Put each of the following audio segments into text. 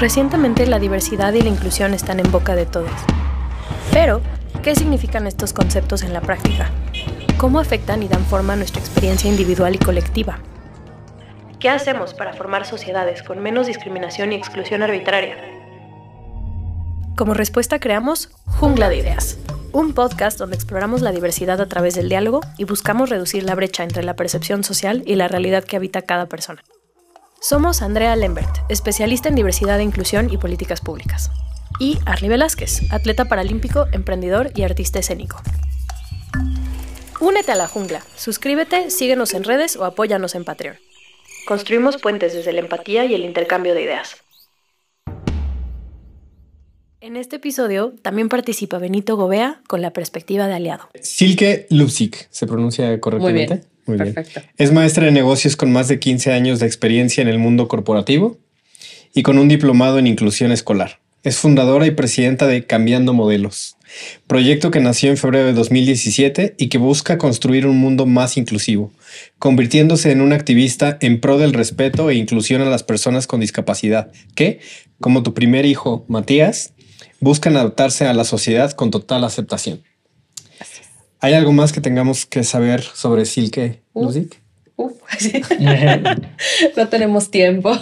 Recientemente la diversidad y la inclusión están en boca de todos. Pero, ¿qué significan estos conceptos en la práctica? ¿Cómo afectan y dan forma a nuestra experiencia individual y colectiva? ¿Qué hacemos para formar sociedades con menos discriminación y exclusión arbitraria? Como respuesta creamos Jungla de Ideas, un podcast donde exploramos la diversidad a través del diálogo y buscamos reducir la brecha entre la percepción social y la realidad que habita cada persona. Somos Andrea Lembert, especialista en diversidad e inclusión y políticas públicas. Y Arli Velázquez, atleta paralímpico, emprendedor y artista escénico. Únete a la jungla, suscríbete, síguenos en redes o apóyanos en Patreon. Construimos puentes desde la empatía y el intercambio de ideas. En este episodio también participa Benito Gobea con la perspectiva de aliado. Silke Lupsik, ¿se pronuncia correctamente? Muy bien. Perfecto. Es maestra de negocios con más de 15 años de experiencia en el mundo corporativo y con un diplomado en inclusión escolar. Es fundadora y presidenta de Cambiando Modelos, proyecto que nació en febrero de 2017 y que busca construir un mundo más inclusivo, convirtiéndose en una activista en pro del respeto e inclusión a las personas con discapacidad, que, como tu primer hijo, Matías, buscan adaptarse a la sociedad con total aceptación. ¿Hay algo más que tengamos que saber sobre Silke Luzik? no tenemos tiempo.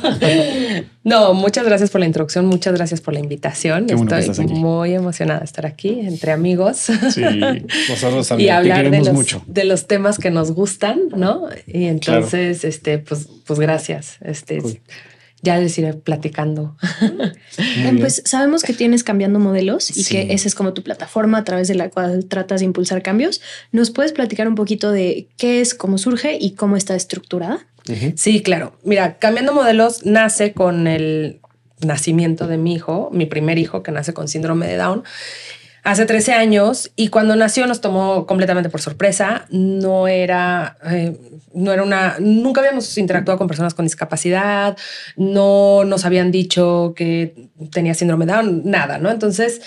no, muchas gracias por la introducción, muchas gracias por la invitación. Estoy muy emocionada de estar aquí entre amigos. Sí, nosotros también. y hablar de los, de los temas que nos gustan, ¿no? Y entonces, este, pues, pues gracias. Este, ya les iré platicando. pues sabemos que tienes cambiando modelos y que esa es como tu plataforma a través de la cual tratas de impulsar cambios. ¿Nos puedes platicar un poquito de qué es, cómo surge y cómo está estructurada? Sí, claro. Mira, cambiando modelos nace con el nacimiento de mi hijo, mi primer hijo que nace con síndrome de Down hace 13 años y cuando nació nos tomó completamente por sorpresa. No era, eh, no era una, nunca habíamos interactuado con personas con discapacidad, no nos habían dicho que tenía síndrome de Down, nada, ¿no? Entonces,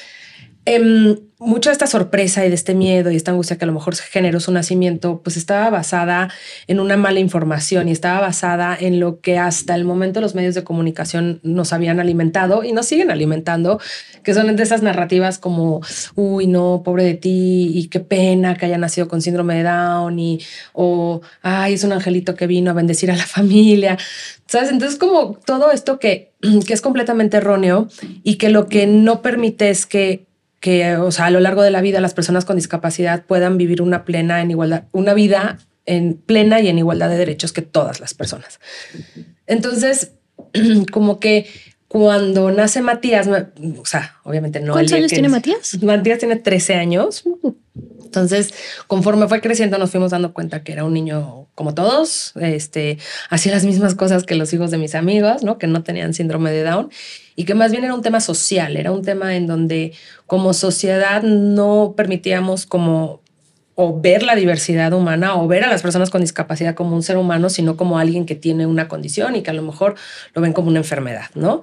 eh, mucho de esta sorpresa y de este miedo y esta angustia que a lo mejor generó su nacimiento, pues estaba basada en una mala información y estaba basada en lo que hasta el momento los medios de comunicación nos habían alimentado y nos siguen alimentando, que son de esas narrativas como, uy, no, pobre de ti y qué pena que haya nacido con síndrome de Down y, o, ay, es un angelito que vino a bendecir a la familia. ¿Sabes? Entonces, como todo esto que, que es completamente erróneo y que lo que no permite es que que, o sea, a lo largo de la vida las personas con discapacidad puedan vivir una plena en igualdad, una vida en plena y en igualdad de derechos que todas las personas. Entonces, como que cuando nace Matías, o sea, obviamente no. ¿Cuántos años tiene Matías? Matías tiene 13 años. Entonces, conforme fue creciendo, nos fuimos dando cuenta que era un niño como todos, este, hacía las mismas cosas que los hijos de mis amigos, ¿no? Que no tenían síndrome de Down y que más bien era un tema social, era un tema en donde como sociedad no permitíamos como ver la diversidad humana o ver a las personas con discapacidad como un ser humano, sino como alguien que tiene una condición y que a lo mejor lo ven como una enfermedad, ¿no?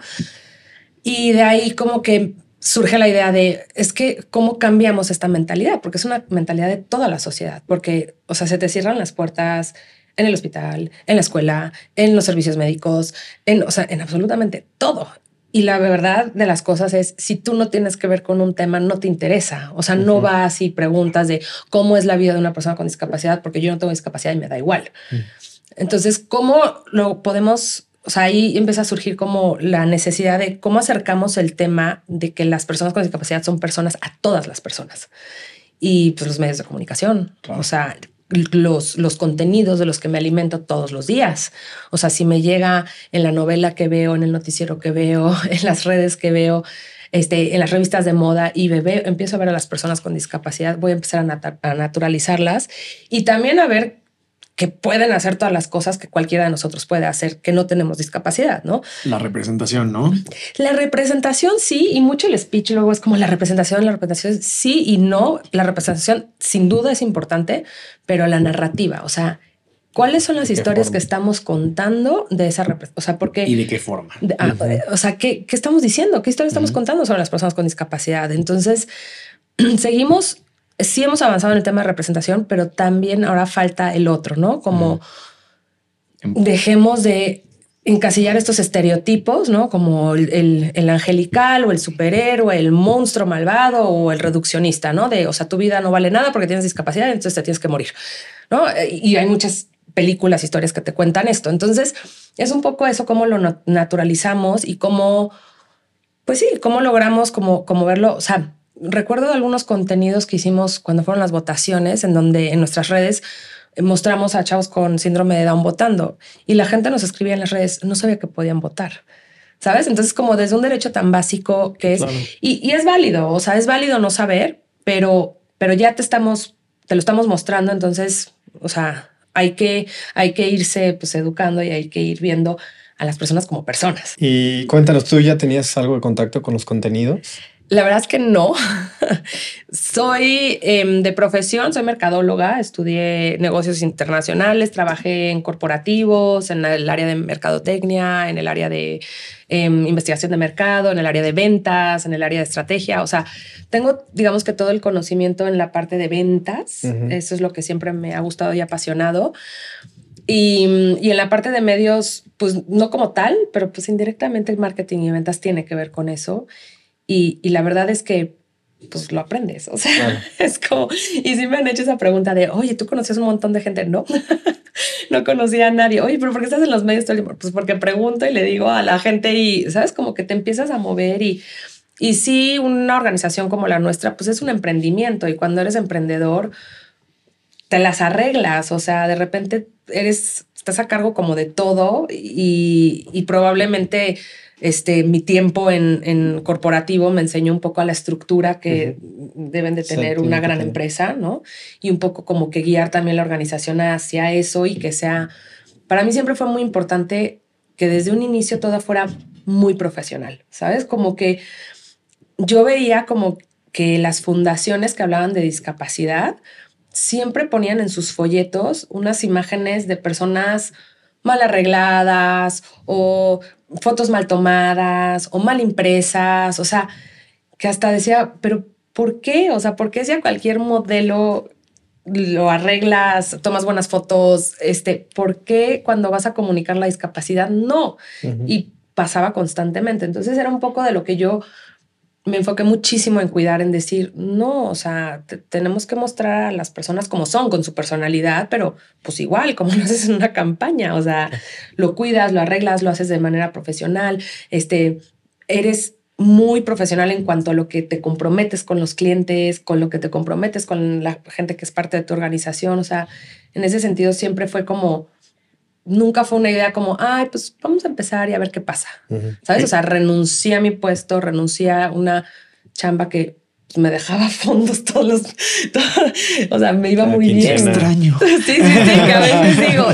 Y de ahí como que surge la idea de, es que, ¿cómo cambiamos esta mentalidad? Porque es una mentalidad de toda la sociedad, porque, o sea, se te cierran las puertas en el hospital, en la escuela, en los servicios médicos, en, o sea, en absolutamente todo. Y la verdad de las cosas es, si tú no tienes que ver con un tema, no te interesa. O sea, no vas y preguntas de cómo es la vida de una persona con discapacidad, porque yo no tengo discapacidad y me da igual. Entonces, ¿cómo lo podemos o sea, ahí empieza a surgir como la necesidad de cómo acercamos el tema de que las personas con discapacidad son personas a todas las personas. Y pues los medios de comunicación, o sea, los, los contenidos de los que me alimento todos los días. O sea, si me llega en la novela que veo, en el noticiero que veo, en las redes que veo, este, en las revistas de moda y bebé, empiezo a ver a las personas con discapacidad, voy a empezar a, a naturalizarlas y también a ver que pueden hacer todas las cosas que cualquiera de nosotros puede hacer, que no tenemos discapacidad, ¿no? La representación, ¿no? La representación sí, y mucho el speech luego es como la representación, la representación sí y no. La representación sin duda es importante, pero la narrativa, o sea, ¿cuáles son las historias que estamos contando de esa representación? O sea, porque... ¿Y de qué forma? Ah, o sea, ¿qué, ¿qué, estamos diciendo? ¿Qué historia estamos contando sobre las personas con discapacidad? Entonces, seguimos sí hemos avanzado en el tema de representación, pero también ahora falta el otro, ¿no? Como dejemos de encasillar estos estereotipos, ¿no? Como el, el, angelical o el superhéroe, el monstruo malvado o el reduccionista, ¿no? De, o sea, tu vida no vale nada porque tienes discapacidad, entonces te tienes que morir, ¿no? Y hay muchas películas, historias que te cuentan esto. Entonces, es un poco eso, cómo lo naturalizamos y cómo, pues sí, cómo logramos como, como verlo, o sea, recuerdo algunos contenidos que hicimos cuando fueron las votaciones, en donde en nuestras redes mostramos a chavos con síndrome de Down votando y la gente nos escribía en las redes, no sabía que podían votar. ¿Sabes? Entonces, como desde un derecho tan básico que es, y, es válido, o sea, es válido no saber, pero, pero ya te estamos, te lo estamos mostrando, entonces, o sea, hay que, hay que irse pues educando y hay que ir viendo a las personas como personas. Y cuéntanos, ¿tú ya tenías algo de contacto con los contenidos? La verdad es que no. soy em, de profesión, soy mercadóloga, estudié negocios internacionales, trabajé en corporativos, en el área de mercadotecnia, en el área de em, investigación de mercado, en el área de ventas, en el área de estrategia. O sea, tengo, digamos que todo el conocimiento en la parte de ventas. Eso es lo que siempre me ha gustado y apasionado. Y, y, en la parte de medios, pues no como tal, pero pues indirectamente el marketing y ventas tiene que ver con eso. Y, la verdad es que pues lo aprendes. O sea, es como, y si me han hecho esa pregunta de, oye, tú conocías un montón de gente. No, no conocía a nadie. Oye, pero ¿por qué estás en los medios todo el tiempo? Pues porque pregunto y le digo a la gente y, ¿sabes? Como que te empiezas a mover y, y sí, una organización como la nuestra, pues es un emprendimiento y cuando eres emprendedor, te las arreglas. O sea, de repente eres, estás a cargo como de todo y, y probablemente este, mi tiempo en, corporativo me enseñó un poco a la estructura que deben de tener una gran empresa, ¿no? Y un poco como que guiar también la organización hacia eso y que sea, para mí siempre fue muy importante que desde un inicio todo fuera muy profesional, ¿sabes? Como que yo veía como que las fundaciones que hablaban de discapacidad siempre ponían en sus folletos unas imágenes de personas mal arregladas o fotos mal tomadas o mal impresas, o sea, que hasta decía, pero ¿por qué? O sea, ¿por qué si a cualquier modelo lo arreglas, tomas buenas fotos, este, ¿por qué cuando vas a comunicar la discapacidad no? Y pasaba constantemente. Entonces era un poco de lo que yo me enfoqué muchísimo en cuidar, en decir, no, o sea, tenemos que mostrar a las personas como son, con su personalidad, pero pues igual, como lo haces en una campaña, o sea, lo cuidas, lo arreglas, lo haces de manera profesional, este, eres muy profesional en cuanto a lo que te comprometes con los clientes, con lo que te comprometes con la gente que es parte de tu organización, o sea, en ese sentido siempre fue como nunca fue una idea como, ay, pues vamos a empezar y a ver qué pasa. ¿Sabes? O sea, renuncié a mi puesto, renuncié a una chamba que me dejaba fondos todos los. o sea, me iba muy bien. extraño. Sí, sí, sí, que a veces digo,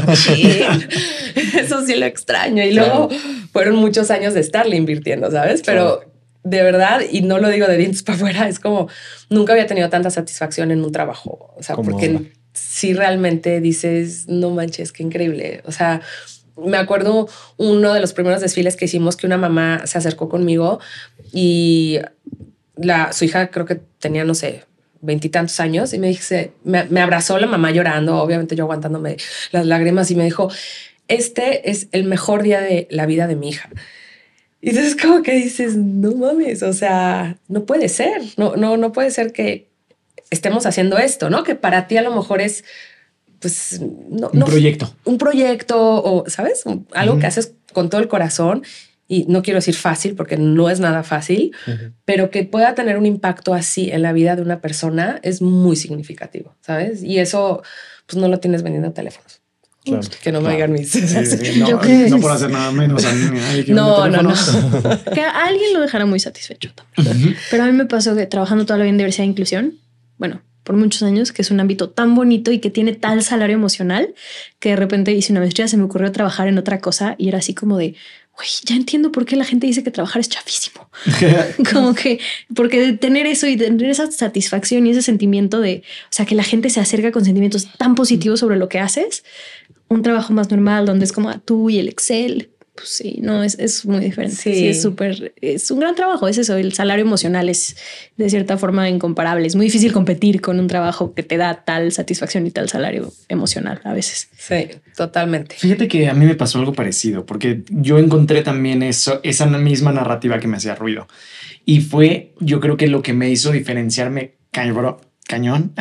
eso sí lo extraño. Y luego fueron muchos años de estarle invirtiendo, ¿sabes? Pero de verdad, y no lo digo de dientes para afuera, es como nunca había tenido tanta satisfacción en un trabajo. O sea, porque si realmente dices, no manches, qué increíble. O sea, me acuerdo uno de los primeros desfiles que hicimos que una mamá se acercó conmigo y la, su hija creo que tenía, no sé, veintitantos años y me dice, me, me, abrazó la mamá llorando, obviamente yo aguantándome las lágrimas y me dijo, este es el mejor día de la vida de mi hija. Y entonces como que dices, no mames, o sea, no puede ser, no, no, no puede ser que, estemos haciendo esto, ¿no? Que para ti a lo mejor es, pues, no, un proyecto. Un proyecto o, ¿sabes? Algo que haces con todo el corazón y no quiero decir fácil porque no es nada fácil, pero que pueda tener un impacto así en la vida de una persona es muy significativo, ¿sabes? Y eso, pues, no lo tienes vendiendo teléfonos. Que no me digan mis. no, no por hacer nada menos a mí. no, no, no. que a alguien lo dejará muy satisfecho. Pero a mí me pasó que trabajando toda la vida en diversidad e inclusión, bueno, por muchos años, que es un ámbito tan bonito y que tiene tal salario emocional que de repente hice una maestría, se me ocurrió trabajar en otra cosa y era así como de, güey, ya entiendo por qué la gente dice que trabajar es chafísimo. como que, porque tener eso y tener esa satisfacción y ese sentimiento de, o sea, que la gente se acerca con sentimientos tan positivos sobre lo que haces, un trabajo más normal donde es como tú y el Excel, Pues sí, no, es, es muy diferente. Sí, es súper, es un gran trabajo, es eso, el salario emocional es de cierta forma incomparable. Es muy difícil competir con un trabajo que te da tal satisfacción y tal salario emocional a veces. Sí, totalmente. Fíjate que a mí me pasó algo parecido, porque yo encontré también eso, esa misma narrativa que me hacía ruido. Y fue, yo creo que lo que me hizo diferenciarme cañón, cañón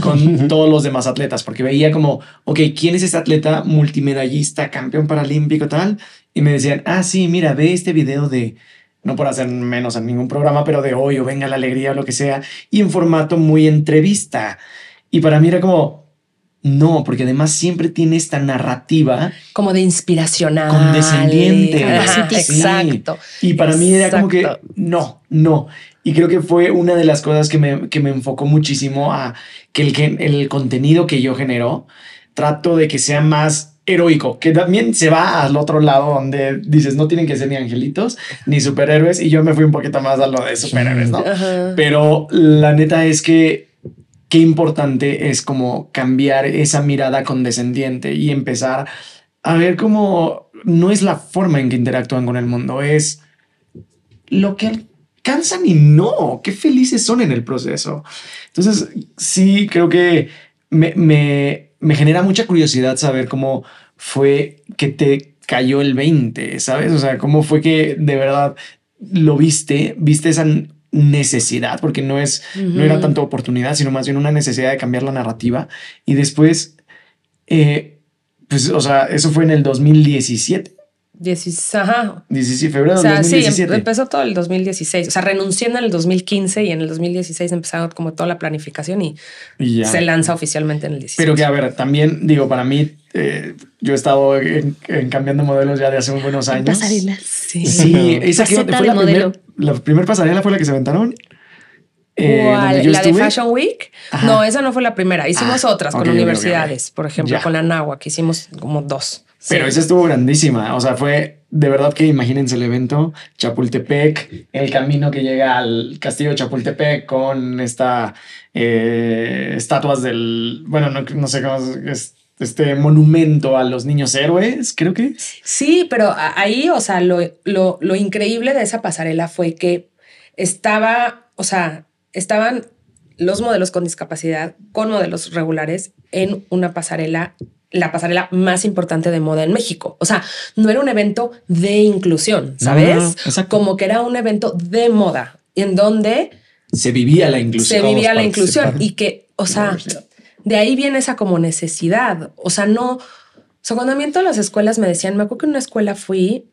con todos los demás atletas, porque veía como, ok, ¿quién es este atleta multimedallista, campeón paralímpico, tal? Y me decían, ah, sí, mira, ve este video de, no por hacer menos en ningún programa, pero de hoy o venga la alegría o lo que sea, y en formato muy entrevista. Y para mí era como, no, porque además siempre tiene esta narrativa. Como de inspiracional. Condescendiente. Exacto. Y para mí era como que no, no. Y creo que fue una de las cosas que me, que me enfocó muchísimo a que el, el contenido que yo genero trato de que sea más heroico, que también se va al otro lado donde dices no tienen que ser ni angelitos ni superhéroes y yo me fui un poquito más a lo de superhéroes, ¿no? Pero la neta es que qué importante es como cambiar esa mirada condescendiente y empezar a ver cómo no es la forma en que interactúan con el mundo, es lo que alcanzan y no, qué felices son en el proceso. Entonces, sí, creo que me, me, me genera mucha curiosidad saber cómo fue que te cayó el 20, ¿sabes? O sea, cómo fue que de verdad lo viste, viste esa necesidad, porque no es, no era tanto oportunidad, sino más bien una necesidad de cambiar la narrativa. Y después, eh, pues, o sea, eso fue en el 2017. 16, ajá. 16 febrero o sea, 2017. Sí, empezó todo el 2016. O sea, renunciando en el 2015 y en el 2016 empezaron como toda la planificación y, se lanza oficialmente en el 16. Pero que, a ver, también digo, para mí, eh, yo he estado en, cambiando modelos ya de hace buenos años. Pasarelas. Sí. Sí, esa que fue la primera la primera pasarela fue la que se aventaron. Eh, ¿La de Fashion Week? No, esa no fue la primera. Hicimos ah, otras con universidades, por ejemplo, con la Nahua, que hicimos como dos. Pero esa estuvo grandísima. O sea, fue de verdad que imagínense el evento, Chapultepec, el camino que llega al castillo de Chapultepec con esta eh, estatuas del, bueno, no, sé cómo es, este monumento a los niños héroes, creo que. Sí, pero ahí, o sea, lo, lo, lo increíble de esa pasarela fue que estaba, o sea, estaban los modelos con discapacidad con modelos regulares en una pasarela la pasarela más importante de moda en México. O sea, no era un evento de inclusión, ¿sabes? Como que era un evento de moda en donde se vivía la inclusión. Se vivía la inclusión y que, o sea, de ahí viene esa como necesidad. O sea, no, o sea, cuando a mí en todas las escuelas me decían, me acuerdo que en una escuela fui,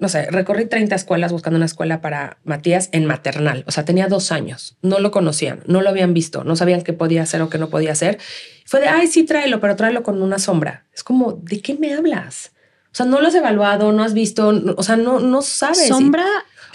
no sé, recorrí 30 escuelas buscando una escuela para Matías en maternal. O sea, tenía dos años, no lo conocían, no lo habían visto, no sabían qué podía hacer o qué no podía hacer. Fue de, ay, sí, tráelo, pero tráelo con una sombra. Es como, ¿de qué me hablas? O sea, no lo has evaluado, no has visto, o sea, no, no sabes. Sombra,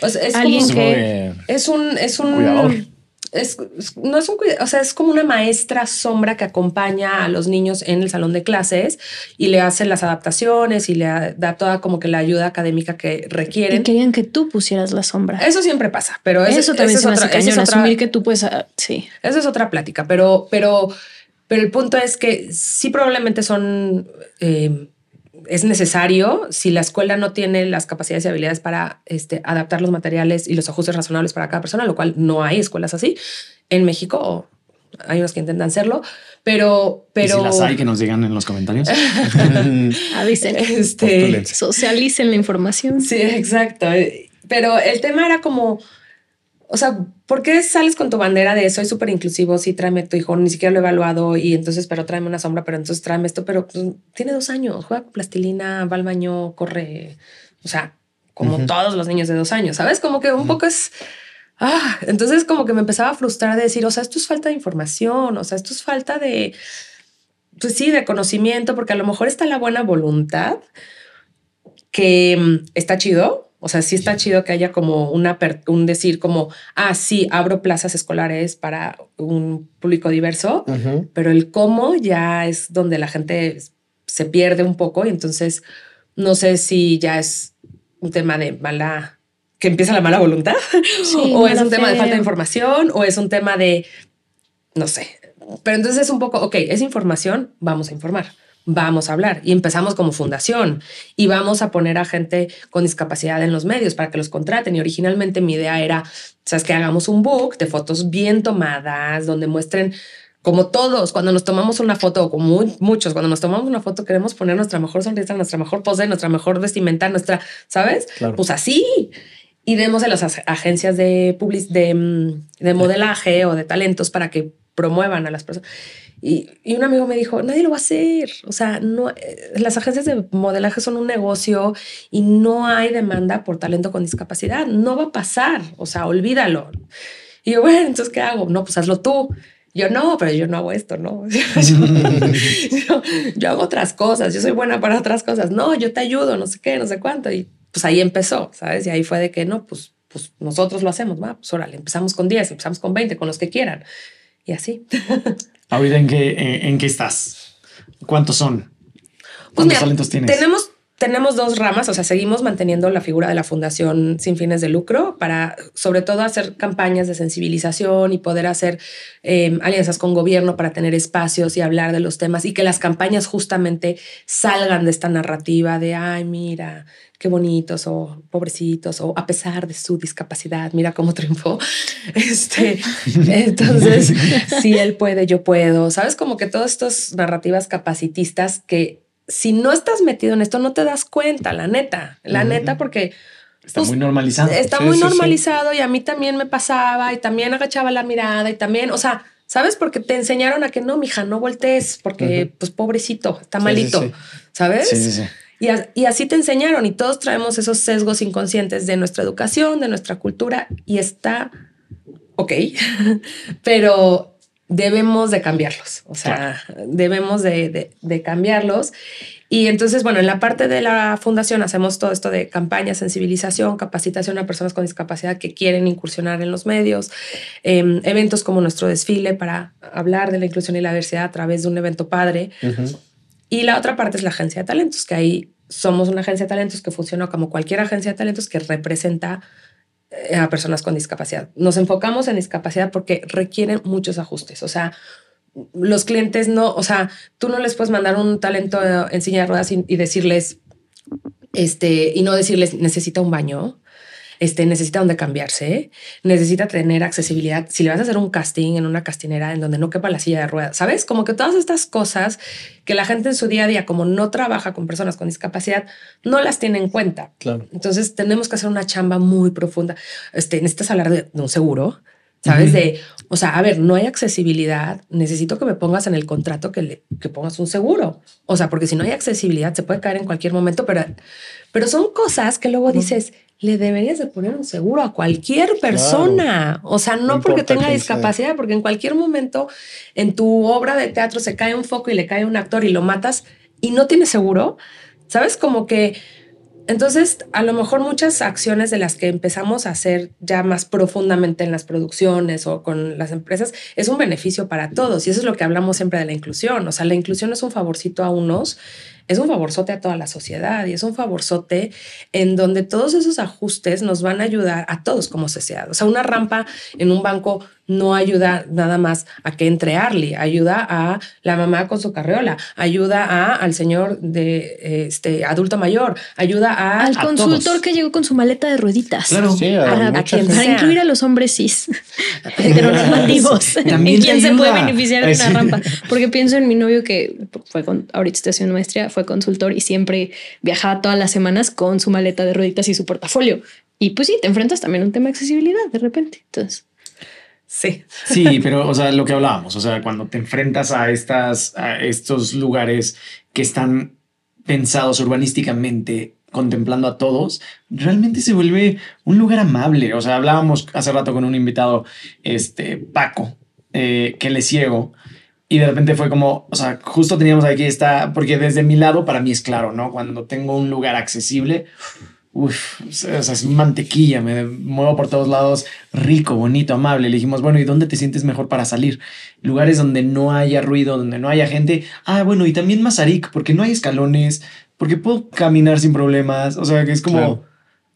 es alguien que es un, es un, es, no es un o sea, es como una maestra sombra que acompaña a los niños en el salón de clases y le hace las adaptaciones y le da toda como que la ayuda académica que requieren. Y querían que tú pusieras la sombra. Eso siempre pasa, pero eso, también es otra, es asumir que tú puedes, ah, sí. Esa es otra plática, pero, pero, pero el punto es que sí probablemente son eh, es necesario si la escuela no tiene las capacidades y habilidades para este, adaptar los materiales y los ajustes razonables para cada persona, lo cual no hay escuelas así. En México hay unos que intentan hacerlo, pero... pero... si las hay, que nos digan en los comentarios. Avisen. Este, socialicen la información. Sí, exacto. Pero el tema era como o sea, ¿por qué sales con tu bandera de soy súper inclusivo? Sí, tráeme a tu hijo, ni siquiera lo he evaluado y entonces, pero tráeme una sombra, pero entonces tráeme esto, pero pues, tiene dos años, juega con plastilina, va al baño, corre, o sea, como todos los niños de dos años, ¿sabes? Como que un poco es... Ah, entonces como que me empezaba a frustrar de decir, o sea, esto es falta de información, o sea, esto es falta de, pues sí, de conocimiento, porque a lo mejor está la buena voluntad, que mm, está chido, o sea, sí está chido que haya como una, un decir como, ah, sí, abro plazas escolares para un público diverso, pero el cómo ya es donde la gente se pierde un poco y entonces no sé si ya es un tema de mala, que empieza la mala voluntad, o es un tema de falta de información, o es un tema de, no sé, pero entonces es un poco, ok, es información, vamos a informar vamos a hablar. Y empezamos como fundación y vamos a poner a gente con discapacidad en los medios para que los contraten. Y originalmente mi idea era, sabes, que hagamos un book de fotos bien tomadas, donde muestren como todos, cuando nos tomamos una foto, como muchos, cuando nos tomamos una foto queremos poner nuestra mejor sonrisa, nuestra mejor pose, nuestra mejor vestimenta, nuestra, ¿sabes? Pues así. Y demos a las agencias de, public, de, mm, de modelaje o de talentos para que promuevan a las personas. Y, y, un amigo me dijo, nadie lo va a hacer. O sea, no, eh, las agencias de modelaje son un negocio y no hay demanda por talento con discapacidad. No va a pasar. O sea, olvídalo. Y yo, bueno, entonces, ¿qué hago? No, pues hazlo tú. Yo no, pero yo no hago esto, ¿no? yo, hago otras cosas, yo soy buena para otras cosas. No, yo te ayudo, no sé qué, no sé cuánto. Y pues ahí empezó, ¿sabes? Y ahí fue de que no, pues, pues nosotros lo hacemos, va, pues órale, empezamos con 10, empezamos con 20, con los que quieran. Y así. ¿Ahorita en qué, en, qué estás? ¿Cuántos son? Pues ¿Cuántos talentos tienes? Tenemos tenemos dos ramas, o sea, seguimos manteniendo la figura de la fundación sin fines de lucro para, sobre todo, hacer campañas de sensibilización y poder hacer em, alianzas con gobierno para tener espacios y hablar de los temas y que las campañas justamente salgan de esta narrativa de, ay, mira, qué bonitos o pobrecitos o a pesar de su discapacidad, mira cómo triunfó. Este, entonces, si él puede, yo puedo. Sabes, como que todas estas narrativas capacitistas que si no estás metido en esto, no te das cuenta, la neta, la neta, porque... Está pues, muy normalizado. Está muy normalizado y a mí también me pasaba y también agachaba la mirada y también, o sea, ¿sabes? Porque te enseñaron a que no, mija, no voltees porque, pues, pobrecito, está malito, ¿sabes? Sí, sí, sí. Y, y, así te enseñaron y todos traemos esos sesgos inconscientes de nuestra educación, de nuestra cultura y está ok, pero debemos de cambiarlos, o sea, debemos de, cambiarlos. Y entonces, bueno, en la parte de la fundación hacemos todo esto de campaña, sensibilización, capacitación a personas con discapacidad que quieren incursionar en los medios, em, eventos como nuestro desfile para hablar de la inclusión y la diversidad a través de un evento padre. Y la otra parte es la agencia de talentos, que ahí somos una agencia de talentos que funciona como cualquier agencia de talentos que representa eh, a personas con discapacidad. Nos enfocamos en discapacidad porque requieren muchos ajustes. O sea, los clientes no, o sea, tú no les puedes mandar un talento en silla de ruedas y, y decirles, este, y no decirles necesita un baño este, necesita donde cambiarse, necesita tener accesibilidad. Si le vas a hacer un casting en una castinera en donde no quepa la silla de ruedas, ¿sabes? Como que todas estas cosas que la gente en su día a día, como no trabaja con personas con discapacidad, no las tiene en cuenta. Claro. Entonces tenemos que hacer una chamba muy profunda. Este, necesitas hablar de, un seguro, ¿sabes? De, o sea, a ver, no hay accesibilidad, necesito que me pongas en el contrato que, le, que pongas un seguro. O sea, porque si no hay accesibilidad, se puede caer en cualquier momento, pero, pero son cosas que luego dices, le deberías de poner un seguro a cualquier persona. O sea, no, porque tenga discapacidad, porque en cualquier momento en tu obra de teatro se cae un foco y le cae un actor y lo matas y no tienes seguro. ¿Sabes? Como que entonces, a lo mejor muchas acciones de las que empezamos a hacer ya más profundamente en las producciones o con las empresas es un beneficio para todos. Y eso es lo que hablamos siempre de la inclusión. O sea, la inclusión es un favorcito a unos es un favorzote a toda la sociedad y es un favorzote en donde todos esos ajustes nos van a ayudar a todos como sociedad. O sea, una rampa en un banco no ayuda nada más a que entre Arlie, ayuda a la mamá con su carriola, ayuda a, al señor de este adulto mayor, ayuda a al consultor que llegó con su maleta de rueditas. Claro, sí, a, para incluir a los hombres cis heteronormativos. ¿En quién se puede beneficiar de una rampa? Porque pienso en mi novio que fue con ahorita estoy haciendo maestría, fue consultor y siempre viajaba todas las semanas con su maleta de rueditas y su portafolio. Y pues sí, te enfrentas también a un tema de accesibilidad de repente. Entonces, Sí. Sí, pero, o sea, lo que hablábamos, o sea, cuando te enfrentas a, estas, a estos lugares que están pensados urbanísticamente, contemplando a todos, realmente se vuelve un lugar amable. O sea, hablábamos hace rato con un invitado, este, Paco, eh, que le ciego, y de repente fue como, o sea, justo teníamos aquí esta, porque desde mi lado para mí es claro, ¿no? Cuando tengo un lugar accesible, Uf, o sea, es mantequilla, me muevo por todos lados, rico, bonito, amable. Le dijimos, bueno, ¿y dónde te sientes mejor para salir? Lugares donde no haya ruido, donde no haya gente. Ah, bueno, y también Mazarik, porque no hay escalones, porque puedo caminar sin problemas. O sea, que es como,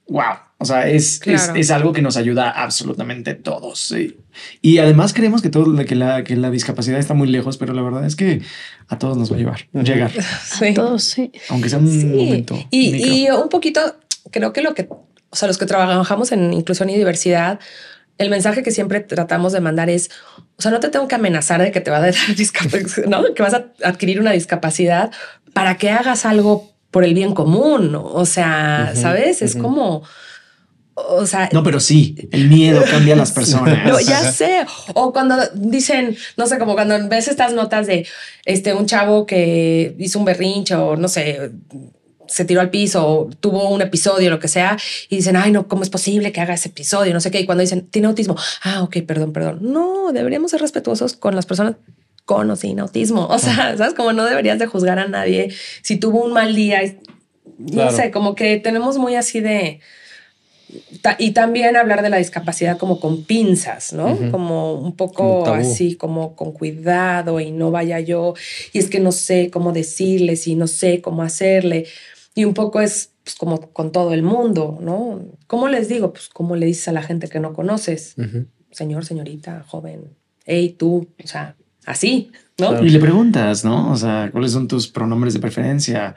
wow. O sea, es, Claro. es, es algo que nos ayuda absolutamente todos. sí. Y además creemos que, todo, que, la, que la discapacidad está muy lejos, pero la verdad es que a todos nos va a llevar, llegar, Sí. Todos, sí. aunque sea un Sí. momento. Y, micro. y un poquito, creo que lo que, o sea, los que trabajamos en inclusión y diversidad, el mensaje que siempre tratamos de mandar es, o sea, no te tengo que amenazar de que te va a dar discapacidad, ¿no? Que vas a adquirir una discapacidad para que hagas algo por el bien común. ¿no? O sea, ¿sabes? Es como, o sea, No, pero sí, el miedo cambia a las personas. no, ya sé. O cuando dicen, no sé, como cuando ves estas notas de este un chavo que hizo un berrinche o no sé, se tiró al piso o tuvo un episodio, lo que sea, y dicen, ay, no, ¿cómo es posible que haga ese episodio? No sé qué. Y cuando dicen, tiene autismo, ah, ok, perdón, perdón. No, deberíamos ser respetuosos con las personas con o sin autismo. O sea, ¿sabes? Como no deberías de juzgar a nadie si tuvo un mal día. No Claro. sé, como que tenemos muy así de... Y también hablar de la discapacidad como con pinzas, ¿no? Como un poco Como así, como con cuidado y no vaya yo. Y es que no sé cómo decirles y no sé cómo hacerle. Y un poco es pues, como con todo el mundo, ¿no? ¿Cómo les digo? Pues como le dices a la gente que no conoces, señor, señorita, joven, hey, tú, o sea, así, ¿no? Claro. Y le preguntas, ¿no? O sea, ¿cuáles son tus pronombres de preferencia?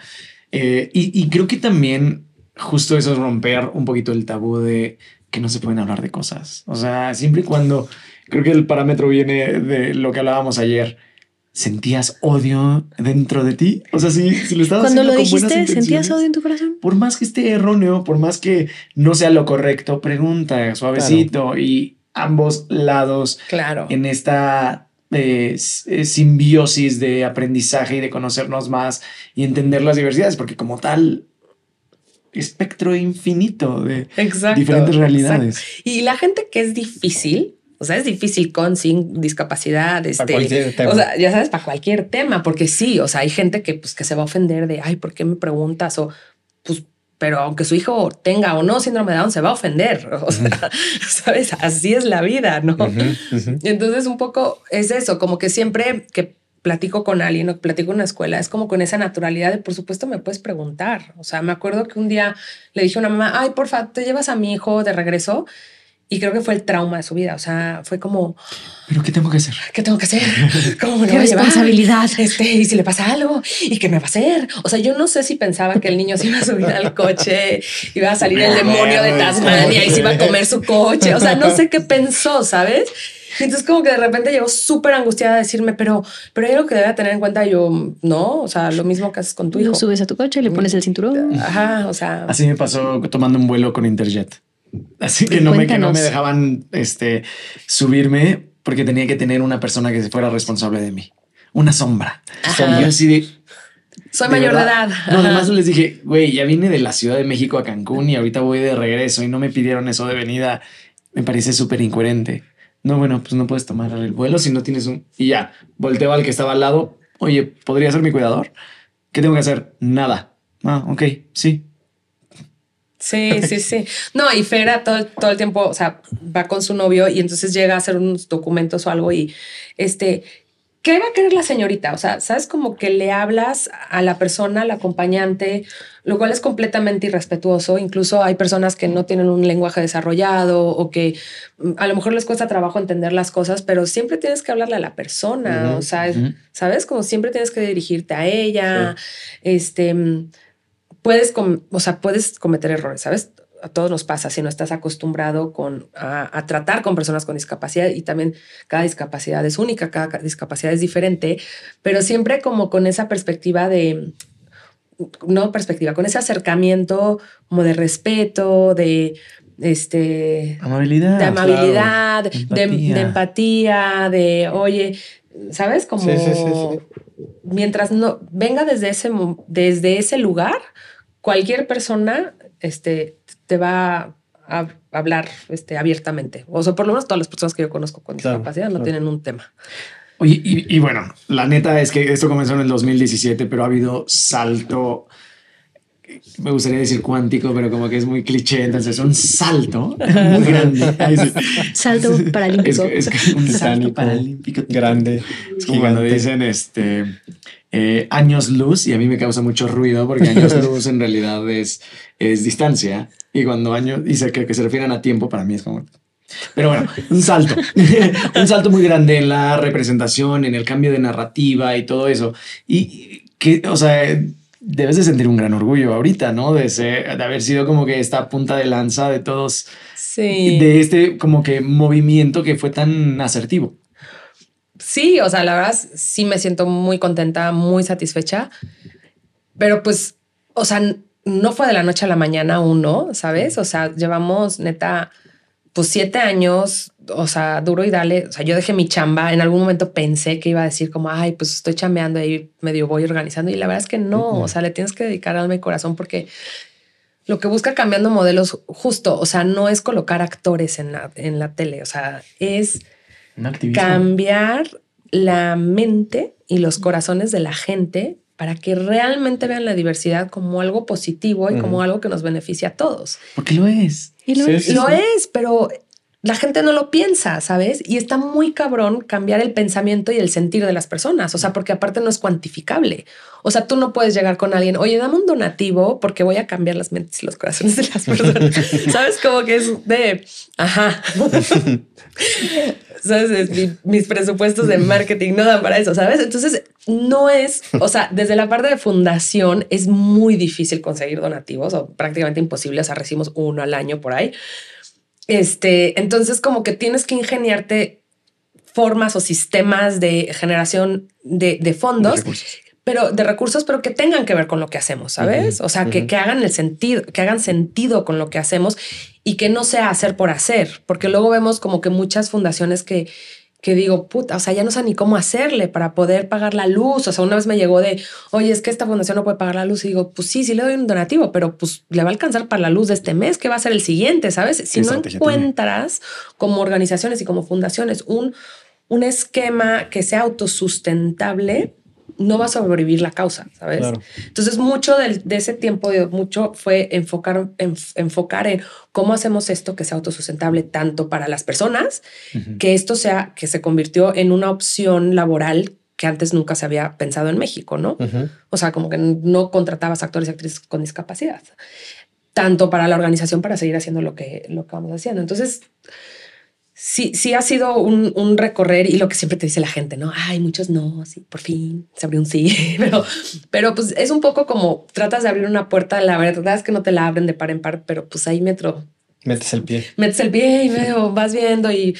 Eh, y, y creo que también justo eso es romper un poquito el tabú de que no se pueden hablar de cosas. O sea, siempre y cuando creo que el parámetro viene de lo que hablábamos ayer. ¿Sentías odio dentro de ti? O sea, si, si lo estabas Cuando lo dijiste, ¿sentías odio en tu corazón? Por más que esté erróneo, por más que no sea lo correcto, pregunta suavecito y ambos lados Claro. en esta eh, eh, simbiosis de aprendizaje y de conocernos más y entender las diversidades, porque como tal, espectro infinito de Exacto. diferentes realidades. exacto. Y la gente que es difícil, o sea, es difícil con, sin discapacidad, este, cualquier tema. o sea, ya sabes, para cualquier tema, porque sí, o sea, hay gente que, pues, que se va a ofender de, ay, ¿por qué me preguntas? O, pues, pero aunque su hijo tenga o no síndrome de Down, se va a ofender. O sea, sabes, así es la vida, ¿no? Ujú, ujú. Y entonces un poco es eso, como que siempre que platico con alguien o platico en una escuela, es como con esa naturalidad de, por supuesto, me puedes preguntar. O sea, me acuerdo que un día le dije a una mamá, ay, porfa, te llevas a mi hijo de regreso. Y creo que fue el trauma de su vida. O sea, fue como, Pero ¿qué tengo que hacer? ¿qué tengo que hacer? ¿Cómo me lo Qué voy llevar? responsabilidad. Este, y si le pasa algo, ¿y qué me va a hacer? O sea, yo no sé si pensaba que el niño se iba a subir al coche, iba a salir el demonio de Tasmania y se iba a comer su coche. O sea, no sé qué pensó, ¿sabes? Entonces como que de repente llegó súper angustiada a decirme, pero, pero hay algo que debe tener en cuenta. Yo, no, o sea, lo mismo que haces con tu hijo. Lo subes a tu coche, le pones el cinturón. Ajá, o sea, Así me pasó tomando un vuelo con Interjet. Así que no, me, que no me dejaban este, subirme porque tenía que tener una persona que fuera responsable de mí. Una sombra. Ajá. Y yo así de, soy De mayor de edad. No, Ajá. además les dije, güey, ya vine de la Ciudad de México a Cancún y ahorita voy de regreso y no me pidieron eso de venida. Me parece súper incoherente. No, bueno, pues no puedes tomar el vuelo si no tienes un... Y ya, volteo al que estaba al lado. Oye, ¿podría ser mi cuidador? ¿Qué tengo que hacer? Nada. Ah, ok, sí. Sí, sí, sí. No, y Fera todo, todo el tiempo, o sea, va con su novio y entonces llega a hacer unos documentos o algo y este, ¿qué va a querer la señorita? O sea, sabes como que le hablas a la persona, al acompañante, lo cual es completamente irrespetuoso. Incluso hay personas que no tienen un lenguaje desarrollado o que mm, a lo mejor les cuesta trabajo entender las cosas, pero siempre tienes que hablarle a la persona. O sea, sabes, como siempre tienes que dirigirte a ella. Este mm, puedes, o sea, puedes cometer errores, ¿sabes? A todos nos pasa si no estás acostumbrado con, a, a tratar con personas con discapacidad y también cada discapacidad es única, cada ca- discapacidad es diferente, pero siempre como con esa perspectiva de, no perspectiva, con ese acercamiento como de respeto, de, este, Amabilidad. de amabilidad, claro. de, Empatía. de empatía, de, oye, ¿sabes? Como Sí, sí, sí, mientras no venga desde ese, desde ese lugar, cualquier persona este, te va a hablar este, abiertamente. O sea, por lo menos todas las personas que yo conozco con Claro, discapacidad no claro. tienen un tema. Oye, y, y bueno, la neta es que esto comenzó en el 2017, pero ha habido salto. Me gustaría decir cuántico, pero como que es muy cliché. Entonces, un salto muy grande. Sí. Salto Es, paralímpico. es que un salto paralímpico Grande. Es como cuando dicen este eh, años luz y a mí me causa mucho ruido porque años luz en realidad es, es distancia y cuando años dice que, que se refieren a tiempo para mí es como pero bueno, un salto, un salto muy grande en la representación, en el cambio de narrativa y todo eso. Y que, o sea, debes de sentir un gran orgullo ahorita, ¿no? De, ser, de haber sido como que esta punta de lanza de todos, Sí. de este como que movimiento que fue tan asertivo. Sí, o sea, la verdad sí me siento muy contenta, muy satisfecha, pero pues, o sea, no fue de la noche a la mañana uno, ¿sabes? O sea, llevamos neta, pues siete años, o sea, duro y dale, o sea, yo dejé mi chamba, en algún momento pensé que iba a decir como, ay, pues estoy chambeando ahí, medio voy organizando y la verdad es que no, o sea, le tienes que dedicar alma y corazón porque lo que busca cambiando modelos justo, o sea, no es colocar actores en la, en la tele, o sea, es cambiar la mente y los corazones de la gente para que realmente vean la diversidad como algo positivo y como algo que nos beneficia a todos. Porque lo es. Y lo Sí, es. sí, Lo sí. es, pero la gente no lo piensa, ¿sabes? Y está muy cabrón cambiar el pensamiento y el sentir de las personas, o sea, porque aparte no es cuantificable. O sea, tú no puedes llegar con alguien, oye, dame un donativo porque voy a cambiar las mentes y los corazones de las personas. ¿Sabes? Como que es de, ajá. ¿Sabes? Es mi- mis presupuestos de marketing no dan para eso, ¿sabes? Entonces, no es, o sea, desde la parte de fundación es muy difícil conseguir donativos o prácticamente imposible, o sea, recibimos uno al año por ahí. Este, entonces como que tienes que ingeniarte formas o sistemas de generación de, de fondos, pero de recursos, pero que tengan que ver con lo que hacemos, ¿sabes? o sea, que, que hagan el sentido, que hagan sentido con lo que hacemos y que no sea hacer por hacer, porque luego vemos como que muchas fundaciones que que digo, puta, o sea, ya no sé ni cómo hacerle para poder pagar la luz. O sea, una vez me llegó de, oye, es que esta fundación no puede pagar la luz. Y digo, pues sí, sí le doy un donativo, pero pues le va a alcanzar para la luz de este mes, que va a ser el siguiente, ¿sabes? Si no tiene? encuentras como organizaciones y como fundaciones un, un esquema que sea autosustentable, no va a sobrevivir la causa, ¿sabes? Claro. Entonces, mucho del- de, ese tiempo, de, mucho fue enfocar, enf- enfocar en cómo hacemos esto que sea autosustentable tanto para las personas, que esto sea, que se convirtió en una opción laboral que antes nunca se había pensado en México, ¿no? O sea, como que no contratabas actores y actrices con discapacidad, tanto para la organización para seguir haciendo lo que, lo que vamos haciendo. Entonces, sí, sí ha sido un, un recorrer y lo que siempre te dice la gente, ¿no? Ay, muchos no, sí, por fin se abrió un sí, pero, pero pues es un poco como tratas de abrir una puerta, la verdad es que no te la abren de par en par, pero pues ahí metro, Metes el pie. metes el pie y veo, vas viendo y...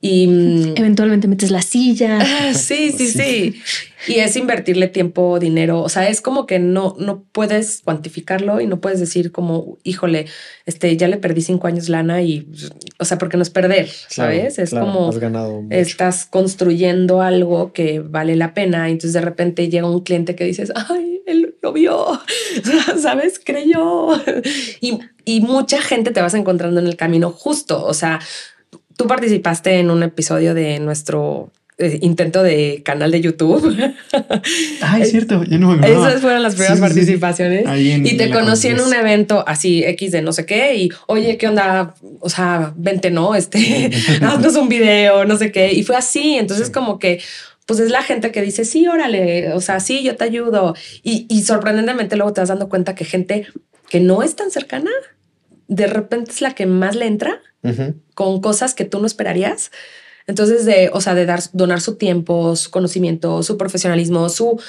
y mm, Eventualmente metes la silla. Ah, sí, sí, sí. Y es invertirle tiempo, dinero. O sea, es como que no, no puedes cuantificarlo y no puedes decir como, híjole, este, ya le perdí cinco años lana y, o sea, porque no es perder, Claro, ¿sabes? Es claro, como has ganado estás construyendo algo que vale la pena. Y entonces de repente llega un cliente que dices, ay, él lo vio, ¿sabes? Creyó. Y, y mucha gente te vas encontrando en el camino justo. O sea, tú participaste en un episodio de nuestro eh, intento de canal de YouTube. Ay, es cierto, yo no me. Esas fueron las primeras Sí, sí, sí. participaciones. En- y te conocí en un evento así X de no sé qué y oye, ¿qué onda? O sea, vente, ¿no? Este, haznos un video, no sé qué. Y fue así. Entonces como que pues es la gente que dice, sí, órale, o sea, sí, yo te ayudo. Y, y sorprendentemente luego te vas dando cuenta que gente que no es tan cercana, de repente es la que más le entra Con cosas que tú no esperarías. Entonces, de, o sea, de dar, donar su tiempo, su conocimiento, su profesionalismo, su